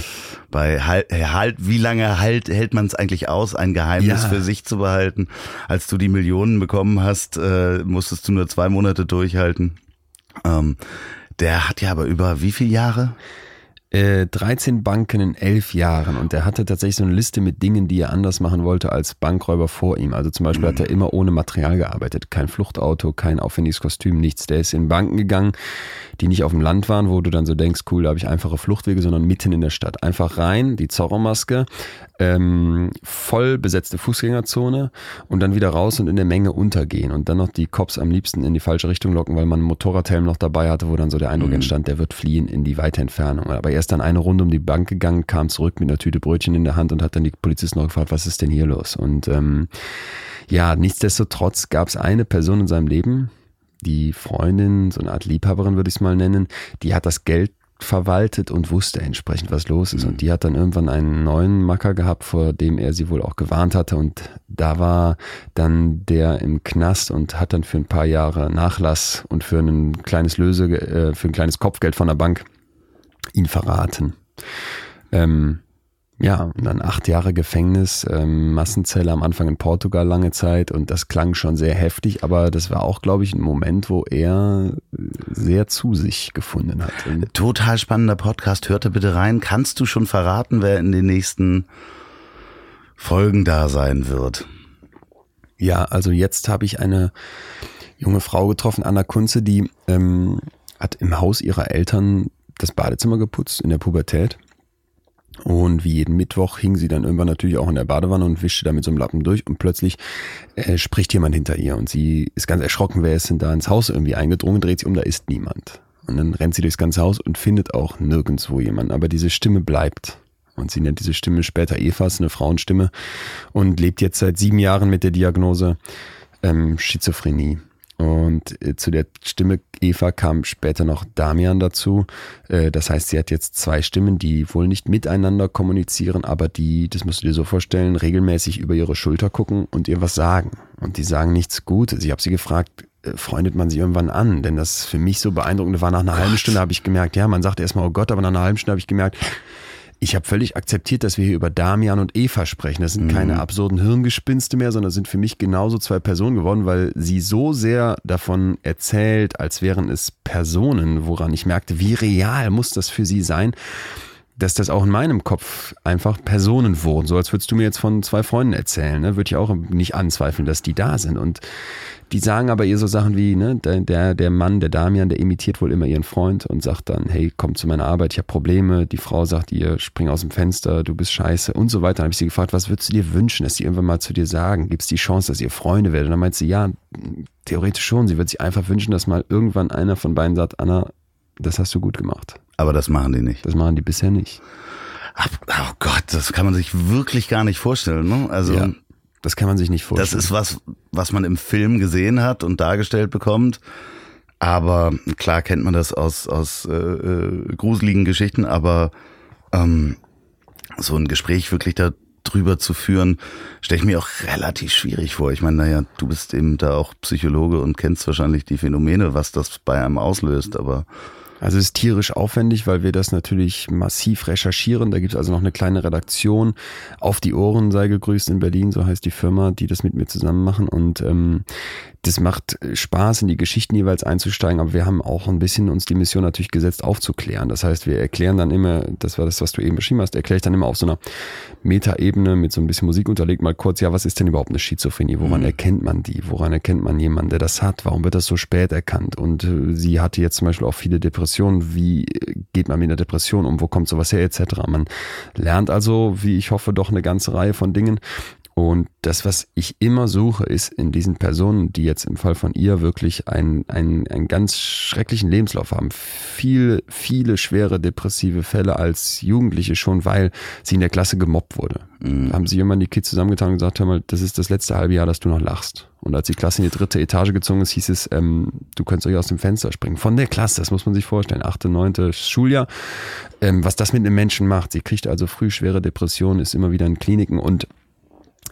bei halt, halt wie lange halt, hält man es eigentlich aus, ein Geheimnis ja. für sich zu behalten? Als du die Millionen bekommen hast, äh, musstest du nur zwei Monate durchhalten. Ähm, der hat ja aber über wie viele Jahre? 13 äh, Banken in elf Jahren und er hatte tatsächlich so eine Liste mit Dingen, die er anders machen wollte als Bankräuber vor ihm. Also zum Beispiel mhm. hat er immer ohne Material gearbeitet. Kein Fluchtauto, kein aufwendiges Kostüm, nichts. Der ist in Banken gegangen, die nicht auf dem Land waren, wo du dann so denkst, cool, da habe ich einfache Fluchtwege, sondern mitten in der Stadt. Einfach rein, die Zorro-Maske, ähm, voll besetzte Fußgängerzone und dann wieder raus und in der Menge untergehen und dann noch die Cops am liebsten in die falsche Richtung locken, weil man einen Motorradhelm noch dabei hatte, wo dann so der Eindruck mhm. entstand, der wird fliehen in die weite Entfernung. Aber er ist dann eine Runde um die Bank gegangen, kam zurück mit einer Tüte Brötchen in der Hand und hat dann die Polizisten noch gefragt, was ist denn hier los? Und ähm, ja, nichtsdestotrotz gab es eine Person in seinem Leben, die Freundin, so eine Art Liebhaberin würde ich es mal nennen, die hat das Geld verwaltet und wusste entsprechend, was los ist. Und mhm. die hat dann irgendwann einen neuen Macker gehabt, vor dem er sie wohl auch gewarnt hatte. Und da war dann der im Knast und hat dann für ein paar Jahre Nachlass und für ein kleines Löse, äh, für ein kleines Kopfgeld von der Bank ihn verraten. Ähm, ja, und dann acht Jahre Gefängnis, ähm, Massenzelle am Anfang in Portugal lange Zeit und das klang schon sehr heftig, aber das war auch, glaube ich, ein Moment, wo er sehr zu sich gefunden hat. Total spannender Podcast, hörte bitte rein. Kannst du schon verraten, wer in den nächsten Folgen da sein wird? Ja, also jetzt habe ich eine junge Frau getroffen, Anna Kunze, die ähm, hat im Haus ihrer Eltern das Badezimmer geputzt in der Pubertät und wie jeden Mittwoch hing sie dann irgendwann natürlich auch in der Badewanne und wischte da mit so einem Lappen durch und plötzlich äh, spricht jemand hinter ihr und sie ist ganz erschrocken, wer ist denn da ins Haus irgendwie eingedrungen, dreht sich um, da ist niemand. Und dann rennt sie durchs ganze Haus und findet auch nirgendwo jemanden, aber diese Stimme bleibt. Und sie nennt diese Stimme später Eva, ist eine Frauenstimme und lebt jetzt seit sieben Jahren mit der Diagnose ähm, Schizophrenie. Und äh, zu der Stimme Eva kam später noch Damian dazu. Äh, das heißt, sie hat jetzt zwei Stimmen, die wohl nicht miteinander kommunizieren, aber die, das musst du dir so vorstellen, regelmäßig über ihre Schulter gucken und ihr was sagen. Und die sagen nichts Gutes. Ich habe sie gefragt, äh, freundet man sich irgendwann an? Denn das für mich so beeindruckende war nach einer halben Stunde habe ich gemerkt, ja, man sagt erstmal, oh Gott, aber nach einer halben Stunde habe ich gemerkt, ich habe völlig akzeptiert, dass wir hier über Damian und Eva sprechen. Das sind mhm. keine absurden Hirngespinste mehr, sondern sind für mich genauso zwei Personen geworden, weil sie so sehr davon erzählt, als wären es Personen, woran ich merkte, wie real muss das für sie sein, dass das auch in meinem Kopf einfach Personen wurden. So als würdest du mir jetzt von zwei Freunden erzählen, ne? würde ich auch nicht anzweifeln, dass die da sind. Und die sagen aber eher so Sachen wie, ne, der, der Mann, der Damian, der imitiert wohl immer ihren Freund und sagt dann, hey, komm zu meiner Arbeit, ich habe Probleme. Die Frau sagt ihr, spring aus dem Fenster, du bist scheiße und so weiter. Dann habe ich sie gefragt, was würdest du dir wünschen, dass sie irgendwann mal zu dir sagen? Gibt es die Chance, dass ihr Freunde werdet? Und dann meint sie, ja, theoretisch schon. Sie würde sich einfach wünschen, dass mal irgendwann einer von beiden sagt, Anna, das hast du gut gemacht. Aber das machen die nicht. Das machen die bisher nicht. Oh Gott, das kann man sich wirklich gar nicht vorstellen. Ne? Also ja. Das kann man sich nicht vorstellen. Das ist was, was man im Film gesehen hat und dargestellt bekommt. Aber klar kennt man das aus, aus äh, äh, gruseligen Geschichten, aber ähm, so ein Gespräch wirklich darüber zu führen, stelle ich mir auch relativ schwierig vor. Ich meine, naja, du bist eben da auch Psychologe und kennst wahrscheinlich die Phänomene, was das bei einem auslöst, aber also es ist tierisch aufwendig, weil wir das natürlich massiv recherchieren. Da gibt es also noch eine kleine Redaktion. Auf die Ohren sei gegrüßt in Berlin, so heißt die Firma, die das mit mir zusammen machen. Und ähm, das macht Spaß, in die Geschichten jeweils einzusteigen, aber wir haben auch ein bisschen uns die Mission natürlich gesetzt, aufzuklären. Das heißt, wir erklären dann immer, das war das, was du eben beschrieben hast, erkläre ich dann immer auf so einer Metaebene mit so ein bisschen Musik unterlegt, mal kurz, ja, was ist denn überhaupt eine Schizophrenie? Woran mhm. erkennt man die? Woran erkennt man jemanden, der das hat? Warum wird das so spät erkannt? Und äh, sie hatte jetzt zum Beispiel auch viele Depressionen. Wie geht man mit einer Depression um? Wo kommt sowas her? Etc. Man lernt also, wie ich hoffe, doch eine ganze Reihe von Dingen und das, was ich immer suche, ist in diesen Personen, die jetzt im Fall von ihr wirklich einen, einen, einen ganz schrecklichen Lebenslauf haben, viel, viele schwere depressive Fälle als Jugendliche schon, weil sie in der Klasse gemobbt wurde. Mhm. Haben sie irgendwann die Kids zusammengetan und gesagt, hör mal, das ist das letzte halbe Jahr, dass du noch lachst. Und als die Klasse in die dritte Etage gezogen ist, hieß es, ähm, du könntest euch aus dem Fenster springen. Von der Klasse, das muss man sich vorstellen, achte, neunte Schuljahr. Ähm, was das mit einem Menschen macht. Sie kriegt also früh schwere Depressionen, ist immer wieder in Kliniken und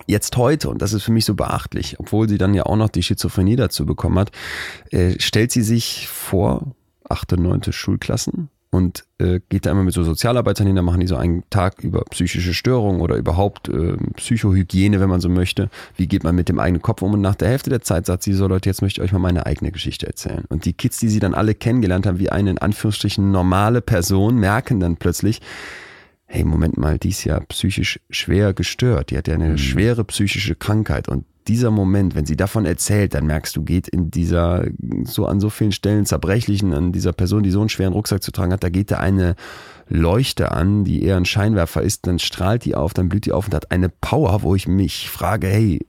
jetzt heute, und das ist für mich so beachtlich, obwohl sie dann ja auch noch die Schizophrenie dazu bekommen hat, äh, stellt sie sich vor, achte, neunte Schulklassen und äh, geht da immer mit so Sozialarbeitern hin, da machen die so einen Tag über psychische Störungen oder überhaupt äh, Psychohygiene, wenn man so möchte. Wie geht man mit dem eigenen Kopf um? Und nach der Hälfte der Zeit sagt sie so, Leute, jetzt möchte ich euch mal meine eigene Geschichte erzählen. Und die Kids, die sie dann alle kennengelernt haben, wie eine in Anführungsstrichen normale Person, merken dann plötzlich, hey, Moment mal, die ist ja psychisch schwer gestört, die hat ja eine mhm. schwere psychische Krankheit. Und dieser Moment, wenn sie davon erzählt, dann merkst du, geht in dieser, so an so vielen Stellen zerbrechlichen, an dieser Person, die so einen schweren Rucksack zu tragen hat, da geht da eine Leuchte an, die eher ein Scheinwerfer ist, dann strahlt die auf, dann blüht die auf und hat eine Power, wo ich mich frage, hey,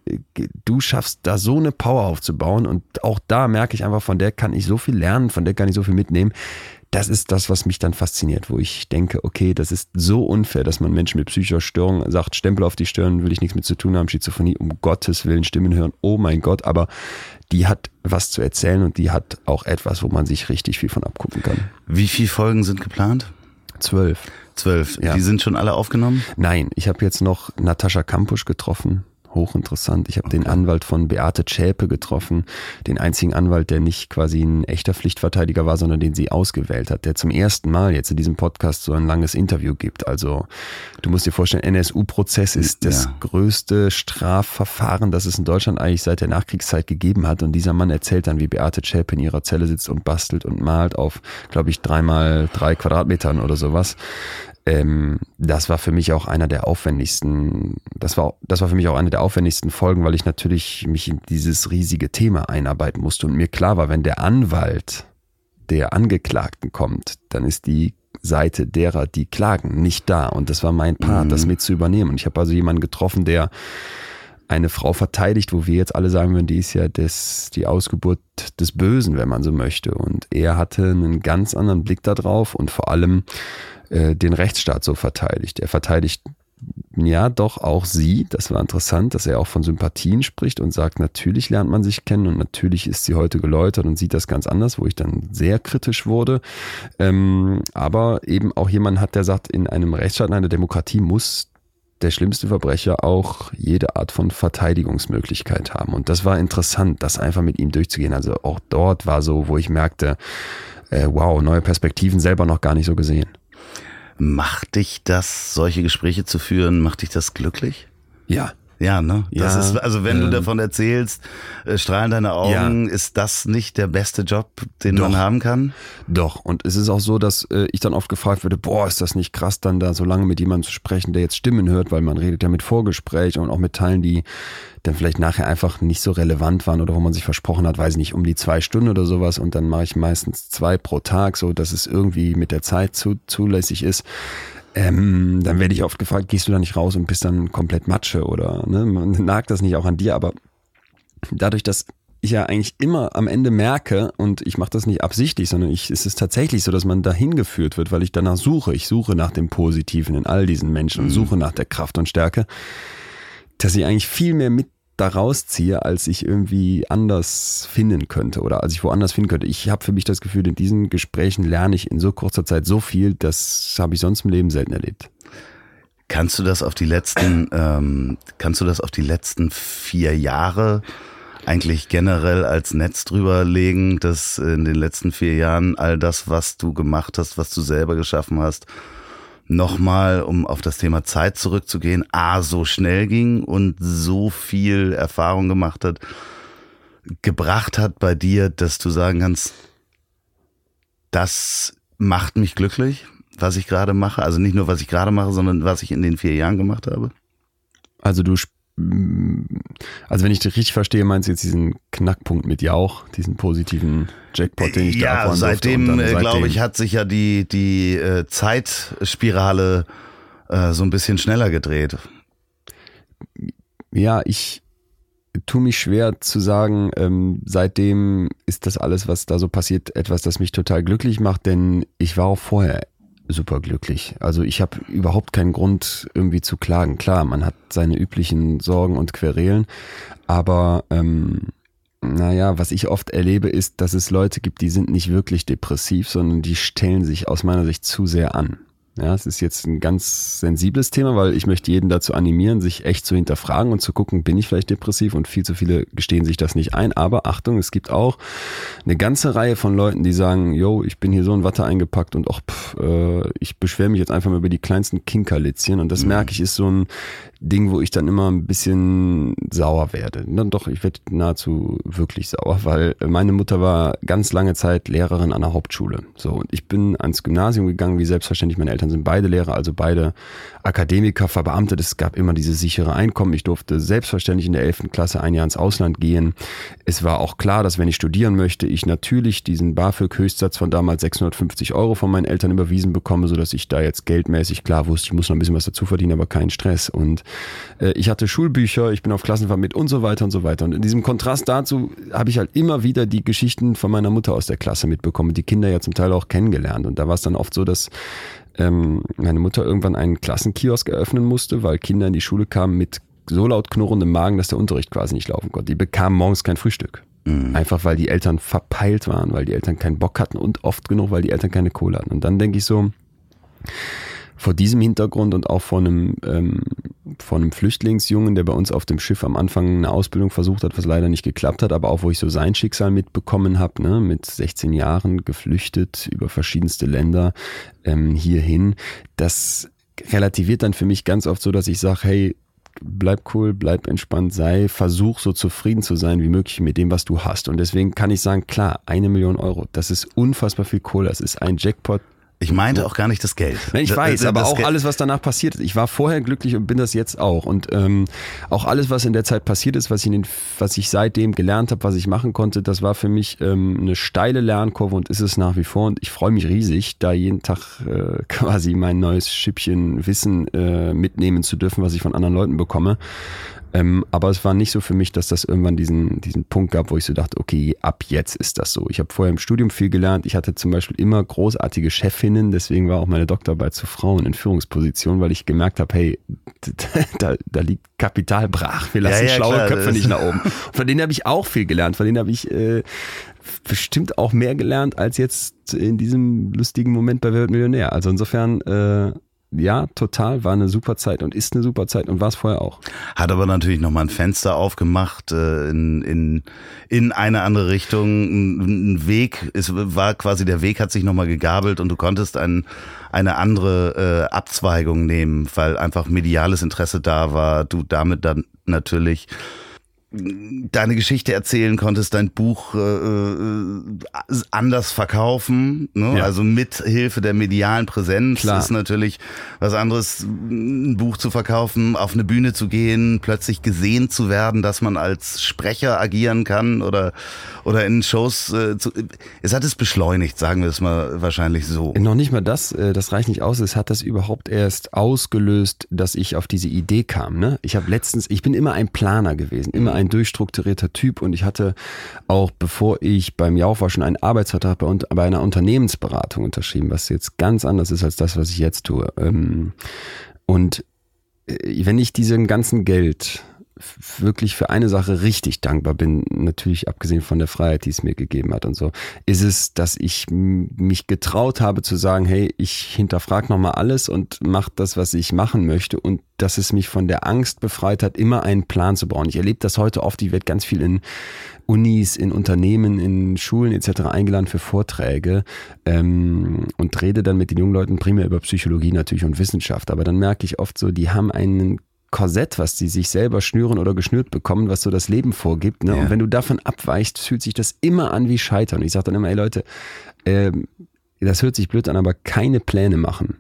du schaffst da so eine Power aufzubauen. Und auch da merke ich einfach, von der kann ich so viel lernen, von der kann ich so viel mitnehmen das ist das, was mich dann fasziniert, wo ich denke, okay, das ist so unfair, dass man Menschen mit psychischer Störung sagt, Stempel auf die Stirn, will ich nichts mit zu tun haben, Schizophrenie, um Gottes Willen Stimmen hören, oh mein Gott, aber die hat was zu erzählen und die hat auch etwas, wo man sich richtig viel von abgucken kann. Wie viele Folgen sind geplant? Zwölf. Zwölf. Ja. Die sind schon alle aufgenommen? Nein, ich habe jetzt noch Natascha Kampusch getroffen hochinteressant. Ich habe den Anwalt von Beate Zschäpe getroffen, den einzigen Anwalt, der nicht quasi ein echter Pflichtverteidiger war, sondern den sie ausgewählt hat, der zum ersten Mal jetzt in diesem Podcast so ein langes Interview gibt. Also du musst dir vorstellen, NSU-Prozess ist das Ja. größte Strafverfahren, das es in Deutschland eigentlich seit der Nachkriegszeit gegeben hat. Und dieser Mann erzählt dann, wie Beate Zschäpe in ihrer Zelle sitzt und bastelt und malt auf, glaube ich, dreimal drei Quadratmetern oder sowas ähm, das war für mich auch einer der aufwendigsten, das war, das war für mich auch eine der aufwendigsten Folgen, weil ich natürlich mich in dieses riesige Thema einarbeiten musste und mir klar war, wenn der Anwalt der Angeklagten kommt, dann ist die Seite derer, die klagen, nicht da. Und das war mein Part, Mhm. das mit zu übernehmen. Und ich habe also jemanden getroffen, der eine Frau verteidigt, wo wir jetzt alle sagen würden, die ist ja das, die Ausgeburt des Bösen, wenn man so möchte. Und er hatte einen ganz anderen Blick darauf und vor allem äh, den Rechtsstaat so verteidigt. Er verteidigt ja doch auch sie. Das war interessant, dass er auch von Sympathien spricht und sagt, natürlich lernt man sich kennen und natürlich ist sie heute geläutert und sieht das ganz anders, wo ich dann sehr kritisch wurde. Ähm, aber eben auch jemand hat, der sagt, in einem Rechtsstaat, in einer Demokratie muss der schlimmste Verbrecher auch jede Art von Verteidigungsmöglichkeit haben. Und das war interessant, das einfach mit ihm durchzugehen. Also auch dort war so, wo ich merkte, äh, wow, neue Perspektiven selber noch gar nicht so gesehen. Macht dich das, solche Gespräche zu führen, macht dich das glücklich? Ja, Ja, ne? Das Ja, ist, also wenn du ähm, davon erzählst, äh, strahlen deine Augen, ist das nicht der beste Job, den man Doch. haben kann? Doch, und es ist auch so, dass äh, ich dann oft gefragt würde, boah, ist das nicht krass, dann da so lange mit jemandem zu sprechen, der jetzt Stimmen hört, weil man redet ja mit Vorgespräch und auch mit Teilen, die dann vielleicht nachher einfach nicht so relevant waren oder wo man sich versprochen hat, weiß ich nicht, um die zwei Stunden oder sowas und dann mache ich meistens zwei pro Tag, so dass es irgendwie mit der Zeit zu, zulässig ist. Ähm, dann werde ich oft gefragt, gehst du da nicht raus und bist dann komplett Matsche oder ne? Man nagt das nicht auch an dir, aber dadurch, dass ich ja eigentlich immer am Ende merke, und ich mache das nicht absichtlich, sondern ich, es ist tatsächlich so, dass man dahin geführt wird, weil ich danach suche. Ich suche nach dem Positiven in all diesen Menschen und suche nach der Kraft und Stärke, dass ich eigentlich viel mehr mit daraus ziehe, als ich irgendwie anders finden könnte oder als ich woanders finden könnte. Ich habe für mich das Gefühl, in diesen Gesprächen lerne ich in so kurzer Zeit so viel, das habe ich sonst im Leben selten erlebt. Kannst du das auf die letzten, ähm, kannst du das auf die letzten vier Jahre eigentlich generell als Netz drüber legen, dass in den letzten vier Jahren all das, was du gemacht hast, was du selber geschaffen hast, nochmal, um auf das Thema Zeit zurückzugehen, A, so schnell ging und so viel Erfahrung gemacht hat, gebracht hat bei dir, dass du sagen kannst, das macht mich glücklich, was ich gerade mache. Also nicht nur, was ich gerade mache, sondern was ich in den vier Jahren gemacht habe. Also du, also wenn ich dich richtig verstehe, meinst du jetzt diesen Knackpunkt mit Jauch, diesen positiven Jackpot, den ich da ja, abräumen durfte seitdem, äh, glaube seitdem- ich, hat sich ja die, die äh, Zeitspirale äh, so ein bisschen schneller gedreht. Ja, ich tue mich schwer zu sagen, ähm, seitdem ist das alles, was da so passiert, etwas, das mich total glücklich macht, denn ich war auch vorher super glücklich. Also ich habe überhaupt keinen Grund irgendwie zu klagen. Klar, man hat seine üblichen Sorgen und Querelen, aber ähm, naja, was ich oft erlebe, ist, dass es Leute gibt, die sind nicht wirklich depressiv, sondern die stellen sich aus meiner Sicht zu sehr an. Ja, es ist jetzt ein ganz sensibles Thema, weil ich möchte jeden dazu animieren, sich echt zu hinterfragen und zu gucken, bin ich vielleicht depressiv und viel zu viele gestehen sich das nicht ein. Aber Achtung, es gibt auch eine ganze Reihe von Leuten, die sagen, yo, ich bin hier so in Watte eingepackt und auch, pff, äh, ich beschwere mich jetzt einfach mal über die kleinsten Kinkerlitzchen und das merke ich ist so ein Ding, wo ich dann immer ein bisschen sauer werde. Na, doch, ich werde nahezu wirklich sauer, weil meine Mutter war ganz lange Zeit Lehrerin an der Hauptschule. So, und ich bin ans Gymnasium gegangen, wie selbstverständlich. Meine Eltern sind beide Lehrer, also beide Akademiker, verbeamtet. Es gab immer dieses sichere Einkommen. Ich durfte selbstverständlich in der 11. Klasse ein Jahr ins Ausland gehen. Es war auch klar, dass wenn ich studieren möchte, ich natürlich diesen BAföG-Höchstsatz von damals 650 Euro von meinen Eltern überwiesen bekomme, sodass ich da jetzt geldmäßig klar wusste, ich muss noch ein bisschen was dazu verdienen, aber keinen Stress. Und äh, ich hatte Schulbücher, ich bin auf Klassenfahrt mit und so weiter und so weiter. Und in diesem Kontrast dazu habe ich halt immer wieder die Geschichten von meiner Mutter aus der Klasse mitbekommen, die Kinder ja zum Teil auch kennengelernt. Und da war es dann oft so, dass ähm, meine Mutter irgendwann einen Klassenkiosk eröffnen musste, weil Kinder in die Schule kamen mit so laut knurrendem Magen, dass der Unterricht quasi nicht laufen konnte. Die bekamen morgens kein Frühstück. Mhm. Einfach weil die Eltern verpeilt waren, weil die Eltern keinen Bock hatten und oft genug, weil die Eltern keine Kohle hatten. Und dann denke ich so, vor diesem Hintergrund und auch von einem, ähm, von einem Flüchtlingsjungen, der bei uns auf dem Schiff am Anfang eine Ausbildung versucht hat, was leider nicht geklappt hat, aber auch wo ich so sein Schicksal mitbekommen habe, ne, mit 16 Jahren geflüchtet über verschiedenste Länder ähm, hierhin, das relativiert dann für mich ganz oft so, dass ich sage, hey, bleib cool, bleib entspannt, sei, versuch so zufrieden zu sein wie möglich mit dem, was du hast. Und deswegen kann ich sagen, klar, eine Million Euro, das ist unfassbar viel Kohle, das ist ein Jackpot, ich meinte auch gar nicht das Geld. Ich weiß, das, aber das auch Geld. alles, was danach passiert ist. Ich war vorher glücklich und bin das jetzt auch. Und ähm, auch alles, was in der Zeit passiert ist, was ich, den, was ich seitdem gelernt habe, was ich machen konnte, das war für mich ähm, eine steile Lernkurve und ist es nach wie vor. Und ich freue mich riesig, da jeden Tag äh, quasi mein neues Schippchen Wissen äh, mitnehmen zu dürfen, was ich von anderen Leuten bekomme. Ähm, aber es war nicht so für mich, dass das irgendwann diesen, diesen Punkt gab, wo ich so dachte, okay, ab jetzt ist das so. Ich habe vorher im Studium viel gelernt. Ich hatte zum Beispiel immer großartige Chefinnen, deswegen war auch meine Doktorarbeit zu Frauen in Führungspositionen, weil ich gemerkt habe, hey, da, da liegt Kapital brach. Wir lassen ja, ja, schlaue klar, Köpfe nicht nach oben. von denen habe ich auch viel gelernt. Von denen habe ich äh, bestimmt auch mehr gelernt als jetzt in diesem lustigen Moment bei Wer wird Millionär. Also insofern äh, ja, total, war eine super Zeit und ist eine super Zeit und war es vorher auch. Hat aber natürlich nochmal ein Fenster aufgemacht äh, in, in, in eine andere Richtung. Ein, Weg, es war quasi der Weg hat sich nochmal gegabelt und du konntest ein, eine andere äh, Abzweigung nehmen, weil einfach mediales Interesse da war, du damit dann natürlich deine Geschichte erzählen konntest, dein Buch äh, äh, anders verkaufen, ne? ja. also mit Hilfe der medialen Präsenz Klar. ist natürlich was anderes, ein Buch zu verkaufen, auf eine Bühne zu gehen, plötzlich gesehen zu werden, dass man als Sprecher agieren kann oder oder in Shows. Äh, zu, es hat es beschleunigt, sagen wir es mal wahrscheinlich so. Noch nicht mal das, äh, das reicht nicht aus. Es hat das überhaupt erst ausgelöst, dass ich auf diese Idee kam. Ne? Ich habe letztens, ich bin immer ein Planer gewesen, immer ein durchstrukturierter Typ und ich hatte auch, bevor ich beim Jaufa schon einen Arbeitsvertrag bei, bei einer Unternehmensberatung unterschrieben, was jetzt ganz anders ist als das, was ich jetzt tue. Ähm, und äh, wenn ich diesen ganzen Geld wirklich für eine Sache richtig dankbar bin, natürlich abgesehen von der Freiheit, die es mir gegeben hat und so, ist es, dass ich mich getraut habe zu sagen, hey, ich hinterfrage nochmal alles und mache das, was ich machen möchte und dass es mich von der Angst befreit hat, immer einen Plan zu bauen. Ich erlebe das heute oft, ich werde ganz viel in Unis, in Unternehmen, in Schulen etc. eingeladen für Vorträge ähm, und rede dann mit den jungen Leuten primär über Psychologie natürlich und Wissenschaft. Aber dann merke ich oft so, die haben einen Korsett, was die sich selber schnüren oder geschnürt bekommen, was so das Leben vorgibt. Ne? Ja. Und wenn du davon abweichst, fühlt sich das immer an wie Scheitern. Ich sage dann immer, ey Leute, äh, das hört sich blöd an, aber keine Pläne machen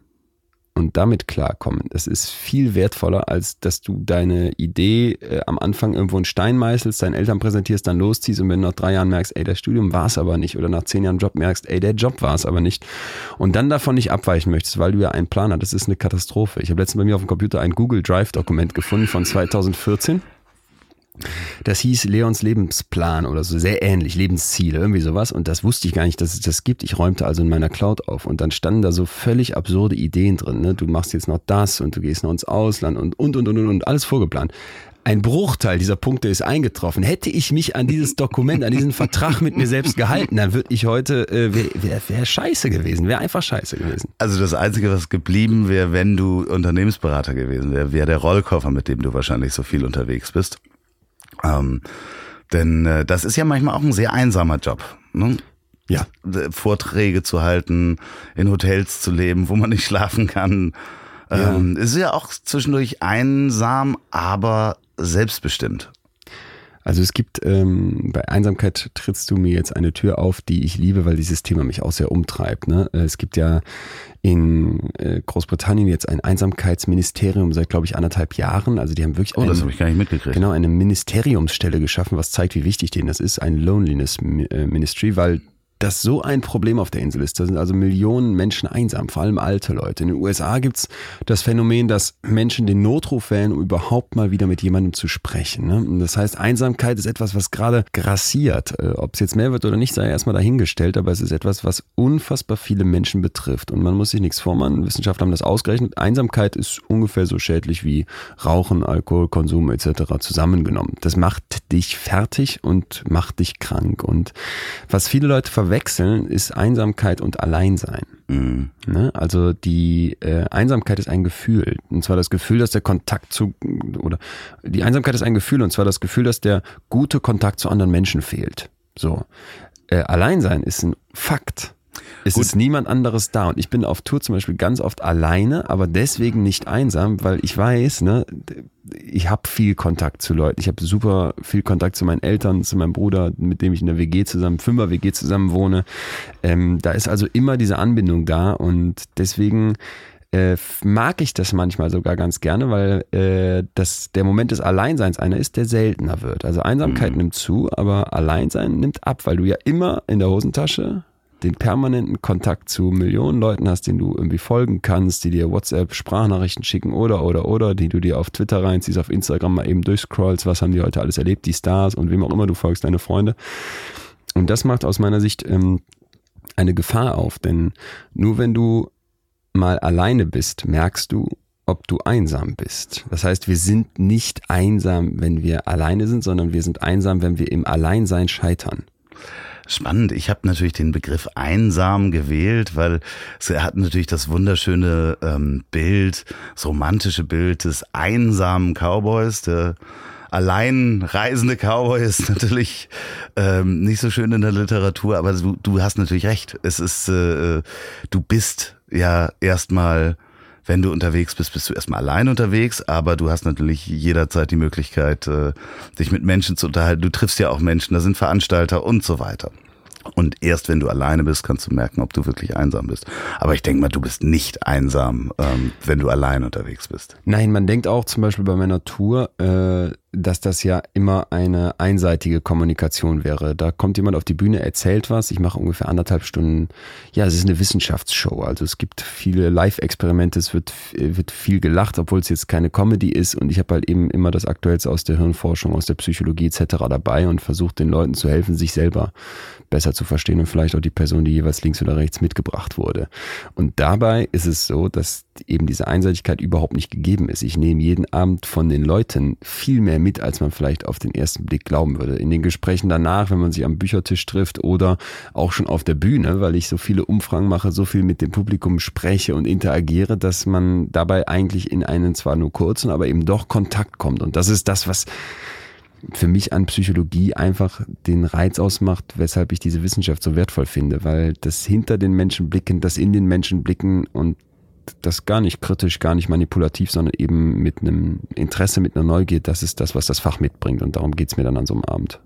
und damit klarkommen. Das ist viel wertvoller, als dass du deine Idee äh, am Anfang irgendwo einen Stein meißelst, deinen Eltern präsentierst, dann losziehst und wenn du nach drei Jahren merkst, ey, das Studium war es aber nicht oder nach zehn Jahren Job merkst, ey, der Job war es aber nicht und dann davon nicht abweichen möchtest, weil du ja einen Plan hast. Das ist eine Katastrophe. Ich habe letztens bei mir auf dem Computer ein Google Drive Dokument gefunden von 2014 das hieß Leons Lebensplan oder so, sehr ähnlich, Lebensziele, irgendwie sowas. Und das wusste ich gar nicht, dass es das gibt. Ich räumte also in meiner Cloud auf und dann standen da so völlig absurde Ideen drin. Ne? Du machst jetzt noch das und du gehst noch ins Ausland und, und, und, und, und, und alles vorgeplant. Ein Bruchteil dieser Punkte ist eingetroffen. Hätte ich mich an dieses Dokument, an diesen Vertrag mit mir selbst gehalten, dann würde ich heute, äh, wäre wär, wär scheiße gewesen, wäre einfach scheiße gewesen. Also das Einzige, was geblieben wäre, wenn du Unternehmensberater gewesen wäre, wäre der Rollkoffer, mit dem du wahrscheinlich so viel unterwegs bist. Ähm, denn äh, das ist ja manchmal auch ein sehr einsamer Job. Ne? Ja. Vorträge zu halten, in Hotels zu leben, wo man nicht schlafen kann. Ja. Ähm, ist ja auch zwischendurch einsam, aber selbstbestimmt. Also es gibt, ähm, bei Einsamkeit trittst du mir jetzt eine Tür auf, die ich liebe, weil dieses Thema mich auch sehr umtreibt. Ne? Äh, es gibt ja in äh, Großbritannien jetzt ein Einsamkeitsministerium seit, glaube ich, anderthalb Jahren. Also die haben wirklich oh, ein, das habe ich gar nicht mitgekriegt. Genau, eine Ministeriumsstelle geschaffen, was zeigt, wie wichtig denen das ist. Ein Loneliness äh, Ministry, weil das so ein Problem auf der Insel ist. Da sind also Millionen Menschen einsam, vor allem alte Leute. In den USA gibt's das Phänomen, dass Menschen den Notruf wählen, um überhaupt mal wieder mit jemandem zu sprechen. Ne? Das heißt, Einsamkeit ist etwas, was gerade grassiert. Äh, Ob es jetzt mehr wird oder nicht, sei erstmal dahingestellt, aber es ist etwas, was unfassbar viele Menschen betrifft. Und man muss sich nichts vormachen. Wissenschaftler haben das ausgerechnet. Einsamkeit ist ungefähr so schädlich wie Rauchen, Alkoholkonsum etc. zusammengenommen. Das macht dich fertig und macht dich krank. Und was viele Leute verwechseln, ist Einsamkeit und Alleinsein. Mhm. Ne? Also die äh, Einsamkeit ist ein Gefühl. Und zwar das Gefühl, dass der Kontakt zu, oder die Einsamkeit ist ein Gefühl, und zwar das Gefühl, dass der gute Kontakt zu anderen Menschen fehlt. So. Äh, Alleinsein ist ein Fakt. Es Gut. ist niemand anderes da. Und ich bin auf Tour zum Beispiel ganz oft alleine, aber deswegen nicht einsam, weil ich weiß, ne, ich habe viel Kontakt zu Leuten. Ich habe super viel Kontakt zu meinen Eltern, zu meinem Bruder, mit dem ich in der WG zusammen, Fünfer WG zusammen wohne. Ähm, da ist also immer diese Anbindung da und deswegen äh, mag ich das manchmal sogar ganz gerne, weil äh, das, der Moment des Alleinseins einer ist, der seltener wird. Also Einsamkeit nimmt zu, aber Alleinsein nimmt ab, weil du ja immer in der Hosentasche den permanenten Kontakt zu Millionen Leuten hast, denen du irgendwie folgen kannst, die dir WhatsApp Sprachnachrichten schicken oder oder oder, die du dir auf Twitter reinziehst, auf Instagram mal eben durchscrollst, was haben die heute alles erlebt, die Stars und wem auch immer du folgst, deine Freunde. Und das macht aus meiner Sicht ähm, eine Gefahr auf, denn nur wenn du mal alleine bist, merkst du, ob du einsam bist. Das heißt, wir sind nicht einsam, wenn wir alleine sind, sondern wir sind einsam, wenn wir im Alleinsein scheitern. Spannend. Ich habe natürlich den Begriff einsam gewählt, weil es hat natürlich das wunderschöne ähm, Bild, das romantische Bild des einsamen Cowboys. Der allein reisende Cowboy ist natürlich ähm, nicht so schön in der Literatur, aber du, du hast natürlich recht. Es ist, äh, du bist ja erstmal wenn du unterwegs bist, bist du erstmal allein unterwegs, aber du hast natürlich jederzeit die Möglichkeit, äh, dich mit Menschen zu unterhalten. Du triffst ja auch Menschen, da sind Veranstalter und so weiter. Und erst wenn du alleine bist, kannst du merken, ob du wirklich einsam bist. Aber ich denke mal, du bist nicht einsam, ähm, wenn du allein unterwegs bist. Nein, man denkt auch zum Beispiel bei meiner Tour, äh, dass das ja immer eine einseitige Kommunikation wäre. Da kommt jemand auf die Bühne, erzählt was, ich mache ungefähr anderthalb Stunden, ja, es ist eine Wissenschaftsshow. Also es gibt viele Live-Experimente, es wird, wird viel gelacht, obwohl es jetzt keine Comedy ist und ich habe halt eben immer das Aktuellste aus der Hirnforschung, aus der Psychologie etc. dabei und versuche den Leuten zu helfen, sich selber besser zu verstehen und vielleicht auch die Person, die jeweils links oder rechts mitgebracht wurde. Und dabei ist es so, dass eben diese Einseitigkeit überhaupt nicht gegeben ist. Ich nehme jeden Abend von den Leuten viel mehr mit, als man vielleicht auf den ersten Blick glauben würde. In den Gesprächen danach, wenn man sich am Büchertisch trifft oder auch schon auf der Bühne, weil ich so viele Umfragen mache, so viel mit dem Publikum spreche und interagiere, dass man dabei eigentlich in einen zwar nur kurzen, aber eben doch Kontakt kommt. Und das ist das, was für mich an Psychologie einfach den Reiz ausmacht, weshalb ich diese Wissenschaft so wertvoll finde, weil das hinter den Menschen blicken, das in den Menschen blicken und das gar nicht kritisch, gar nicht manipulativ, sondern eben mit einem Interesse, mit einer Neugier, das ist das, was das Fach mitbringt und darum geht's mir dann an so einem Abend.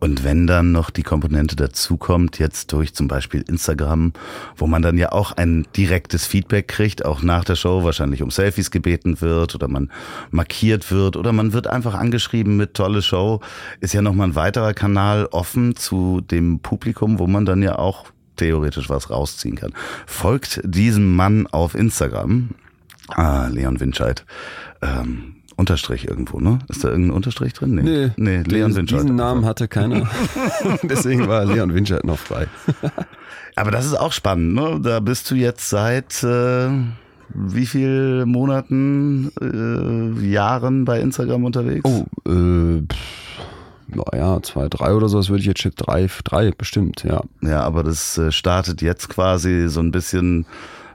Und wenn dann noch die Komponente dazukommt, jetzt durch zum Beispiel Instagram, wo man dann ja auch ein direktes Feedback kriegt, auch nach der Show wahrscheinlich um Selfies gebeten wird oder man markiert wird oder man wird einfach angeschrieben mit tolle Show, ist ja nochmal ein weiterer Kanal offen zu dem Publikum, wo man dann ja auch theoretisch was rausziehen kann. Folgt diesem Mann auf Instagram, ah, Leon Winscheid, ähm, Unterstrich irgendwo, ne? Ist da irgendein Unterstrich drin? Nee, nee Leon diesen, Winscheid. Diesen Namen hatte keiner. Deswegen war Leon Winscheid noch frei. Aber das ist auch spannend, ne? Da bist du jetzt seit äh, wie viel Monaten, äh, Jahren bei Instagram unterwegs? Oh, äh, naja, zwei, drei oder so, das würde ich jetzt schätzen. Drei, drei bestimmt, ja. Ja, aber das äh, startet jetzt quasi so ein bisschen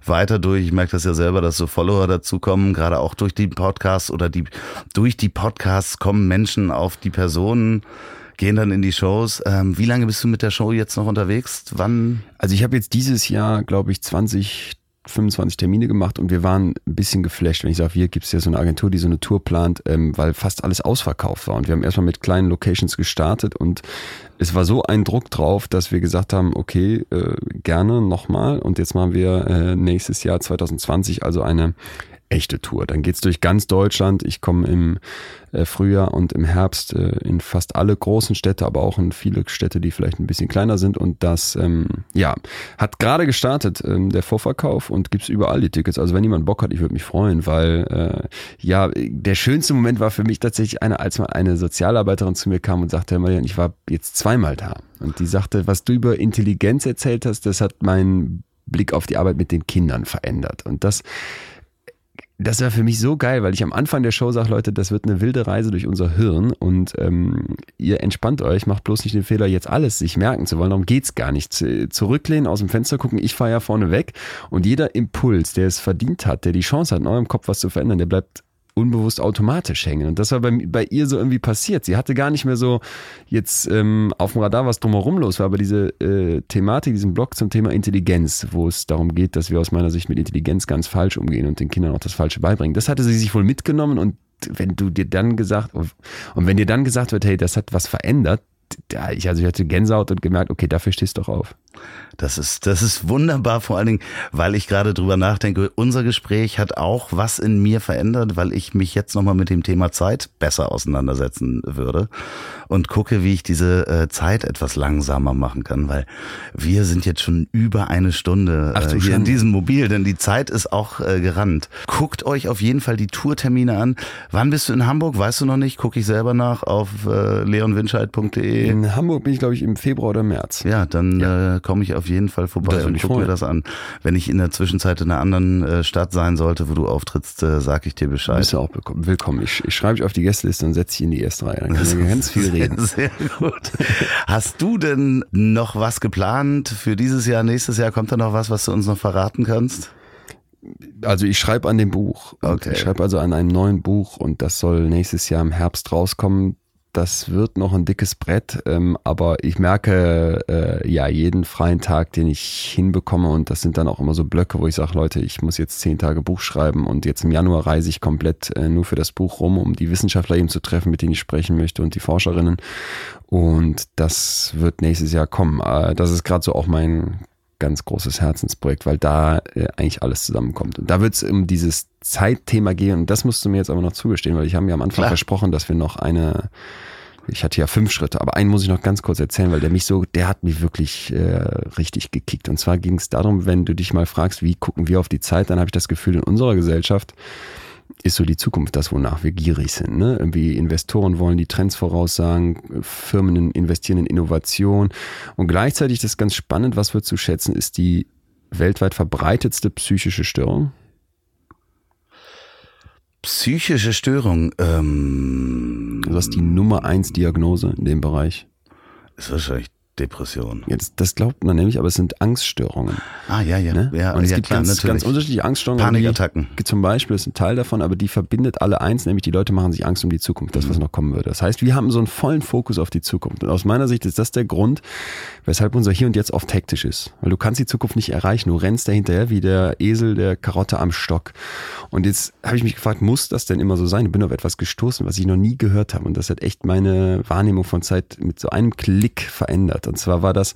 weiter durch. Ich merke das ja selber, dass so Follower dazukommen, gerade auch durch die Podcasts oder die durch die Podcasts kommen Menschen auf die Personen gehen dann in die Shows. Ähm, wie lange bist du mit der Show jetzt noch unterwegs? Wann? Also ich habe jetzt dieses Jahr, glaube ich, 20, 25 Termine gemacht und wir waren ein bisschen geflasht. Wenn ich sage, hier gibt es ja so eine Agentur, die so eine Tour plant, ähm, weil fast alles ausverkauft war. Und wir haben erstmal mit kleinen Locations gestartet und es war so ein Druck drauf, dass wir gesagt haben, okay, äh, gerne nochmal. Und jetzt machen wir äh, nächstes Jahr 2020 also eine echte Tour. Dann geht's durch ganz Deutschland. Ich komme im äh, Frühjahr und im Herbst äh, in fast alle großen Städte, aber auch in viele Städte, die vielleicht ein bisschen kleiner sind. Und das, ähm, ja, hat gerade gestartet, ähm, der Vorverkauf und gibt's überall die Tickets. Also wenn jemand Bock hat, ich würde mich freuen, weil äh, ja, der schönste Moment war für mich tatsächlich eine, als mal eine Sozialarbeiterin zu mir kam und sagte, Marian, ich war jetzt zweimal da. Und die sagte, was du über Intelligenz erzählt hast, das hat meinen Blick auf die Arbeit mit den Kindern verändert. Und das das war für mich so geil, weil ich am Anfang der Show sage, Leute, das wird eine wilde Reise durch unser Hirn und ähm, ihr entspannt euch, macht bloß nicht den Fehler, jetzt alles sich merken zu wollen. Darum geht's gar nicht. Zurücklehnen, aus dem Fenster gucken, ich fahre ja vorne weg und jeder Impuls, der es verdient hat, der die Chance hat, in eurem Kopf was zu verändern, der bleibt unbewusst automatisch hängen. Und das war bei, bei ihr so irgendwie passiert. Sie hatte gar nicht mehr so jetzt ähm, auf dem Radar, was drumherum los war, aber diese äh, Thematik, diesen Blog zum Thema Intelligenz, wo es darum geht, dass wir aus meiner Sicht mit Intelligenz ganz falsch umgehen und den Kindern auch das Falsche beibringen, das hatte sie sich wohl mitgenommen und wenn du dir dann gesagt, und wenn dir dann gesagt wird, hey, das hat was verändert, ich, also ich hatte Gänsehaut und gemerkt, okay, dafür stehst du doch auf. Das ist, das ist wunderbar, vor allen Dingen, weil ich gerade drüber nachdenke, unser Gespräch hat auch was in mir verändert, weil ich mich jetzt nochmal mit dem Thema Zeit besser auseinandersetzen würde und gucke, wie ich diese äh, Zeit etwas langsamer machen kann, weil wir sind jetzt schon über eine Stunde Ach, äh, hier in diesem Mobil, denn die Zeit ist auch äh, gerannt. Guckt euch auf jeden Fall die Tourtermine an. Wann bist du in Hamburg? Weißt du noch nicht? Gucke ich selber nach auf äh, leonwinscheid.de. In Hamburg bin ich, glaube ich, im Februar oder März. Ja, dann ja. Äh, komme ich auf jeden Fall vorbei und guck mir das an. Wenn ich in der Zwischenzeit in einer anderen äh, Stadt sein sollte, wo du auftrittst, äh, sag ich dir Bescheid. Du bist ja auch willkommen. Ich, ich schreibe dich auf die Gästeliste und setze dich in die erste Reihe. Dann können wir ganz viel reden. Sehr, sehr gut. Hast du denn noch was geplant für dieses Jahr, nächstes Jahr? Kommt da noch was, was du uns noch verraten kannst? also ich schreibe an dem Buch. Okay. Ich schreibe also an einem neuen Buch und das soll nächstes Jahr im Herbst rauskommen das wird noch ein dickes Brett, ähm, aber ich merke äh, ja jeden freien Tag, den ich hinbekomme und das sind dann auch immer so Blöcke, wo ich sage, Leute, ich muss jetzt zehn Tage Buch schreiben und jetzt im Januar reise ich komplett äh, nur für das Buch rum, um die Wissenschaftler eben zu treffen, mit denen ich sprechen möchte und die Forscherinnen und das wird nächstes Jahr kommen. Äh, das ist gerade so auch mein ganz großes Herzensprojekt, weil da äh, eigentlich alles zusammenkommt. Und da wird es um dieses Zeitthema gehen und das musst du mir jetzt aber noch zugestehen, weil ich habe mir am Anfang Klar. versprochen, dass wir noch eine, ich hatte ja fünf Schritte, aber einen muss ich noch ganz kurz erzählen, weil der mich so, der hat mich wirklich äh, richtig gekickt. Und zwar ging es darum, wenn du dich mal fragst, wie gucken wir auf die Zeit, dann habe ich das Gefühl, in unserer Gesellschaft ist so die Zukunft das, wonach wir gierig sind. Ne? Irgendwie Investoren wollen die Trends voraussagen, Firmen investieren in Innovation und gleichzeitig das ist ganz spannend, was wir zu schätzen, ist die weltweit verbreitetste psychische Störung. Psychische Störung. Ähm, das ist die Nummer eins Diagnose in dem Bereich. Ist wahrscheinlich Depression. Jetzt, das glaubt man nämlich, aber es sind Angststörungen. Ah, ja, ja. Ne? ja und es ja, gibt klar, ganz, ganz unterschiedliche Angststörungen. Panikattacken. Die, zum Beispiel ist ein Teil davon, aber die verbindet alle eins, nämlich die Leute machen sich Angst um die Zukunft, das, was mhm. noch kommen würde. Das heißt, wir haben so einen vollen Fokus auf die Zukunft. Und aus meiner Sicht ist das der Grund, weshalb unser Hier und Jetzt oft hektisch ist. Weil du kannst die Zukunft nicht erreichen. Du rennst da hinterher wie der Esel der Karotte am Stock. Und jetzt habe ich mich gefragt, muss das denn immer so sein? Ich bin auf etwas gestoßen, was ich noch nie gehört habe. Und das hat echt meine Wahrnehmung von Zeit mit so einem Klick verändert. Und zwar war das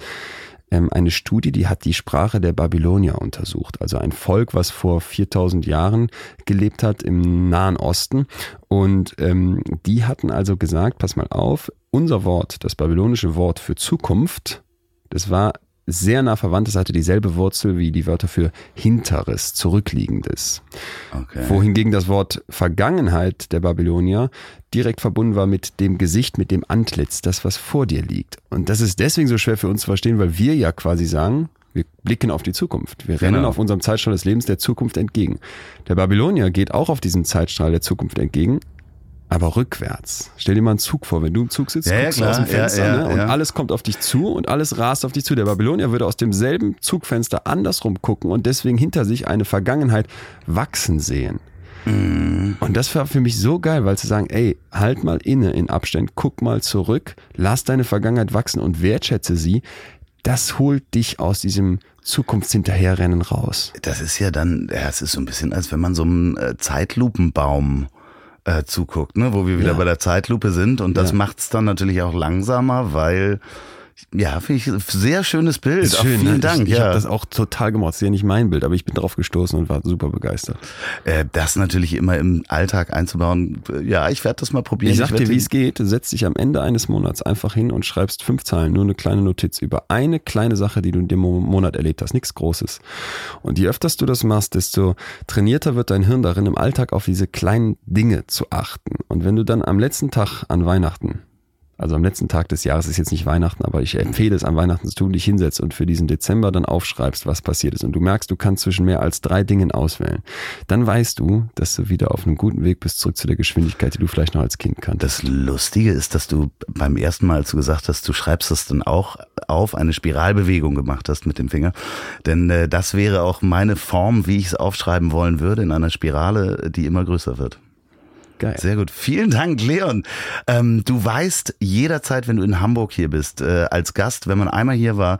ähm, eine Studie, die hat die Sprache der Babylonier untersucht. Also ein Volk, was vor 4000 Jahren gelebt hat im Nahen Osten. Und ähm, die hatten also gesagt, pass mal auf, unser Wort, das babylonische Wort für Zukunft, das war sehr nah verwandt. Es hatte dieselbe Wurzel wie die Wörter für Hinteres, Zurückliegendes. Okay. Wohingegen das Wort Vergangenheit der Babylonier direkt verbunden war mit dem Gesicht, mit dem Antlitz, das, was vor dir liegt. Und das ist deswegen so schwer für uns zu verstehen, weil wir ja quasi sagen, wir blicken auf die Zukunft. Wir rennen genau. auf unserem Zeitstrahl des Lebens der Zukunft entgegen. Der Babylonier geht auch auf diesen Zeitstrahl der Zukunft entgegen, aber rückwärts. Stell dir mal einen Zug vor, wenn du im Zug sitzt, ja, guckst ja, aus dem Fenster ja, ne? und alles kommt auf dich zu und alles rast auf dich zu. Der Babylonier würde aus demselben Zugfenster andersrum gucken und deswegen hinter sich eine Vergangenheit wachsen sehen. Mhm. Und das war für mich so geil, weil zu sagen, ey, halt mal inne in Abständen, guck mal zurück, lass deine Vergangenheit wachsen und wertschätze sie, das holt dich aus diesem Zukunftshinterherrennen raus. Das ist ja dann, ja, es ist so ein bisschen, als wenn man so einen äh, Zeitlupenbaum äh, zuguckt, ne? wo wir wieder ja. bei der Zeitlupe sind. Und das ja. macht es dann natürlich auch langsamer, weil Ja, finde ich ein sehr schönes Bild. Ist schön, vielen ne? Dank. Ich, ich ja. habe das auch total gemocht. Das ist ja nicht mein Bild, aber ich bin drauf gestoßen und war super begeistert. Äh, das natürlich immer im Alltag einzubauen. Ja, ich werde das mal probieren. Ich sag werd dir, wie es geht. Du setzt dich am Ende eines Monats einfach hin und schreibst fünf Zeilen, nur eine kleine Notiz über eine kleine Sache, die du in dem Mo- Monat erlebt hast. Nichts Großes. Und je öfters du das machst, desto trainierter wird dein Hirn darin, im Alltag auf diese kleinen Dinge zu achten. Und wenn du dann am letzten Tag an Weihnachten also am letzten Tag des Jahres ist jetzt nicht Weihnachten, aber ich empfehle es an Weihnachten zu tun, dich hinsetzt und für diesen Dezember dann aufschreibst, was passiert ist. Und du merkst, du kannst zwischen mehr als drei Dingen auswählen. Dann weißt du, dass du wieder auf einem guten Weg bist, zurück zu der Geschwindigkeit, die du vielleicht noch als Kind kanntest. Das Lustige ist, dass du beim ersten Mal, als du gesagt hast, du schreibst das dann auch auf, eine Spiralbewegung gemacht hast mit dem Finger. Denn äh, das wäre auch meine Form, wie ich es aufschreiben wollen würde, in einer Spirale, die immer größer wird. Geil. Sehr gut. Vielen Dank, Leon. Ähm, du weißt jederzeit, wenn du in Hamburg hier bist, äh, als Gast, wenn man einmal hier war,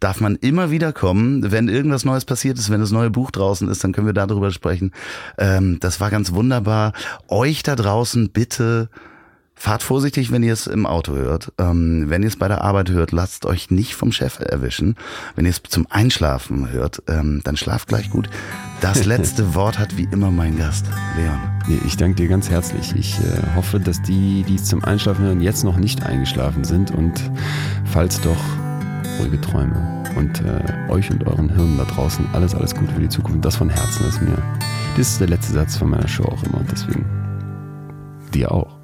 darf man immer wieder kommen. Wenn irgendwas Neues passiert ist, wenn das neue Buch draußen ist, dann können wir darüber sprechen. Ähm, das war ganz wunderbar. Euch da draußen bitte Fahrt vorsichtig, wenn ihr es im Auto hört. Ähm, wenn ihr es bei der Arbeit hört, lasst euch nicht vom Chef erwischen. Wenn ihr es zum Einschlafen hört, ähm, dann schlaft gleich gut. Das letzte Wort hat wie immer mein Gast, Leon. Ich danke dir ganz herzlich. Ich äh, hoffe, dass die, die es zum Einschlafen hören, jetzt noch nicht eingeschlafen sind und falls doch, ruhige Träume. Und äh, euch und euren Hirnen da draußen alles, alles Gute für die Zukunft. Und das von Herzen ist mir. Das ist der letzte Satz von meiner Show auch immer und deswegen dir auch.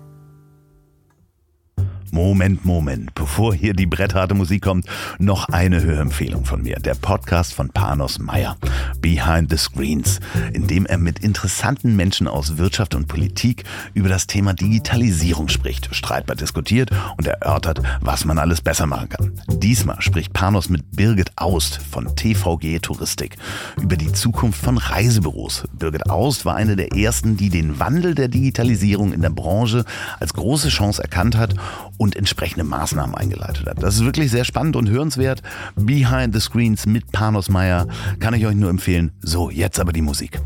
Moment, Moment. Bevor hier die brettharte Musik kommt, noch eine Hörempfehlung von mir. Der Podcast von Panos Meyer, Behind the Screens, in dem er mit interessanten Menschen aus Wirtschaft und Politik über das Thema Digitalisierung spricht, streitbar diskutiert und erörtert, was man alles besser machen kann. Diesmal spricht Panos mit Birgit Aust von TVG Touristik über die Zukunft von Reisebüros. Birgit Aust war eine der ersten, die den Wandel der Digitalisierung in der Branche als große Chance erkannt hat und entsprechende Maßnahmen eingeleitet hat. Das ist wirklich sehr spannend und hörenswert. Behind the Screens mit Panos Meyer kann ich euch nur empfehlen. So, jetzt aber die Musik.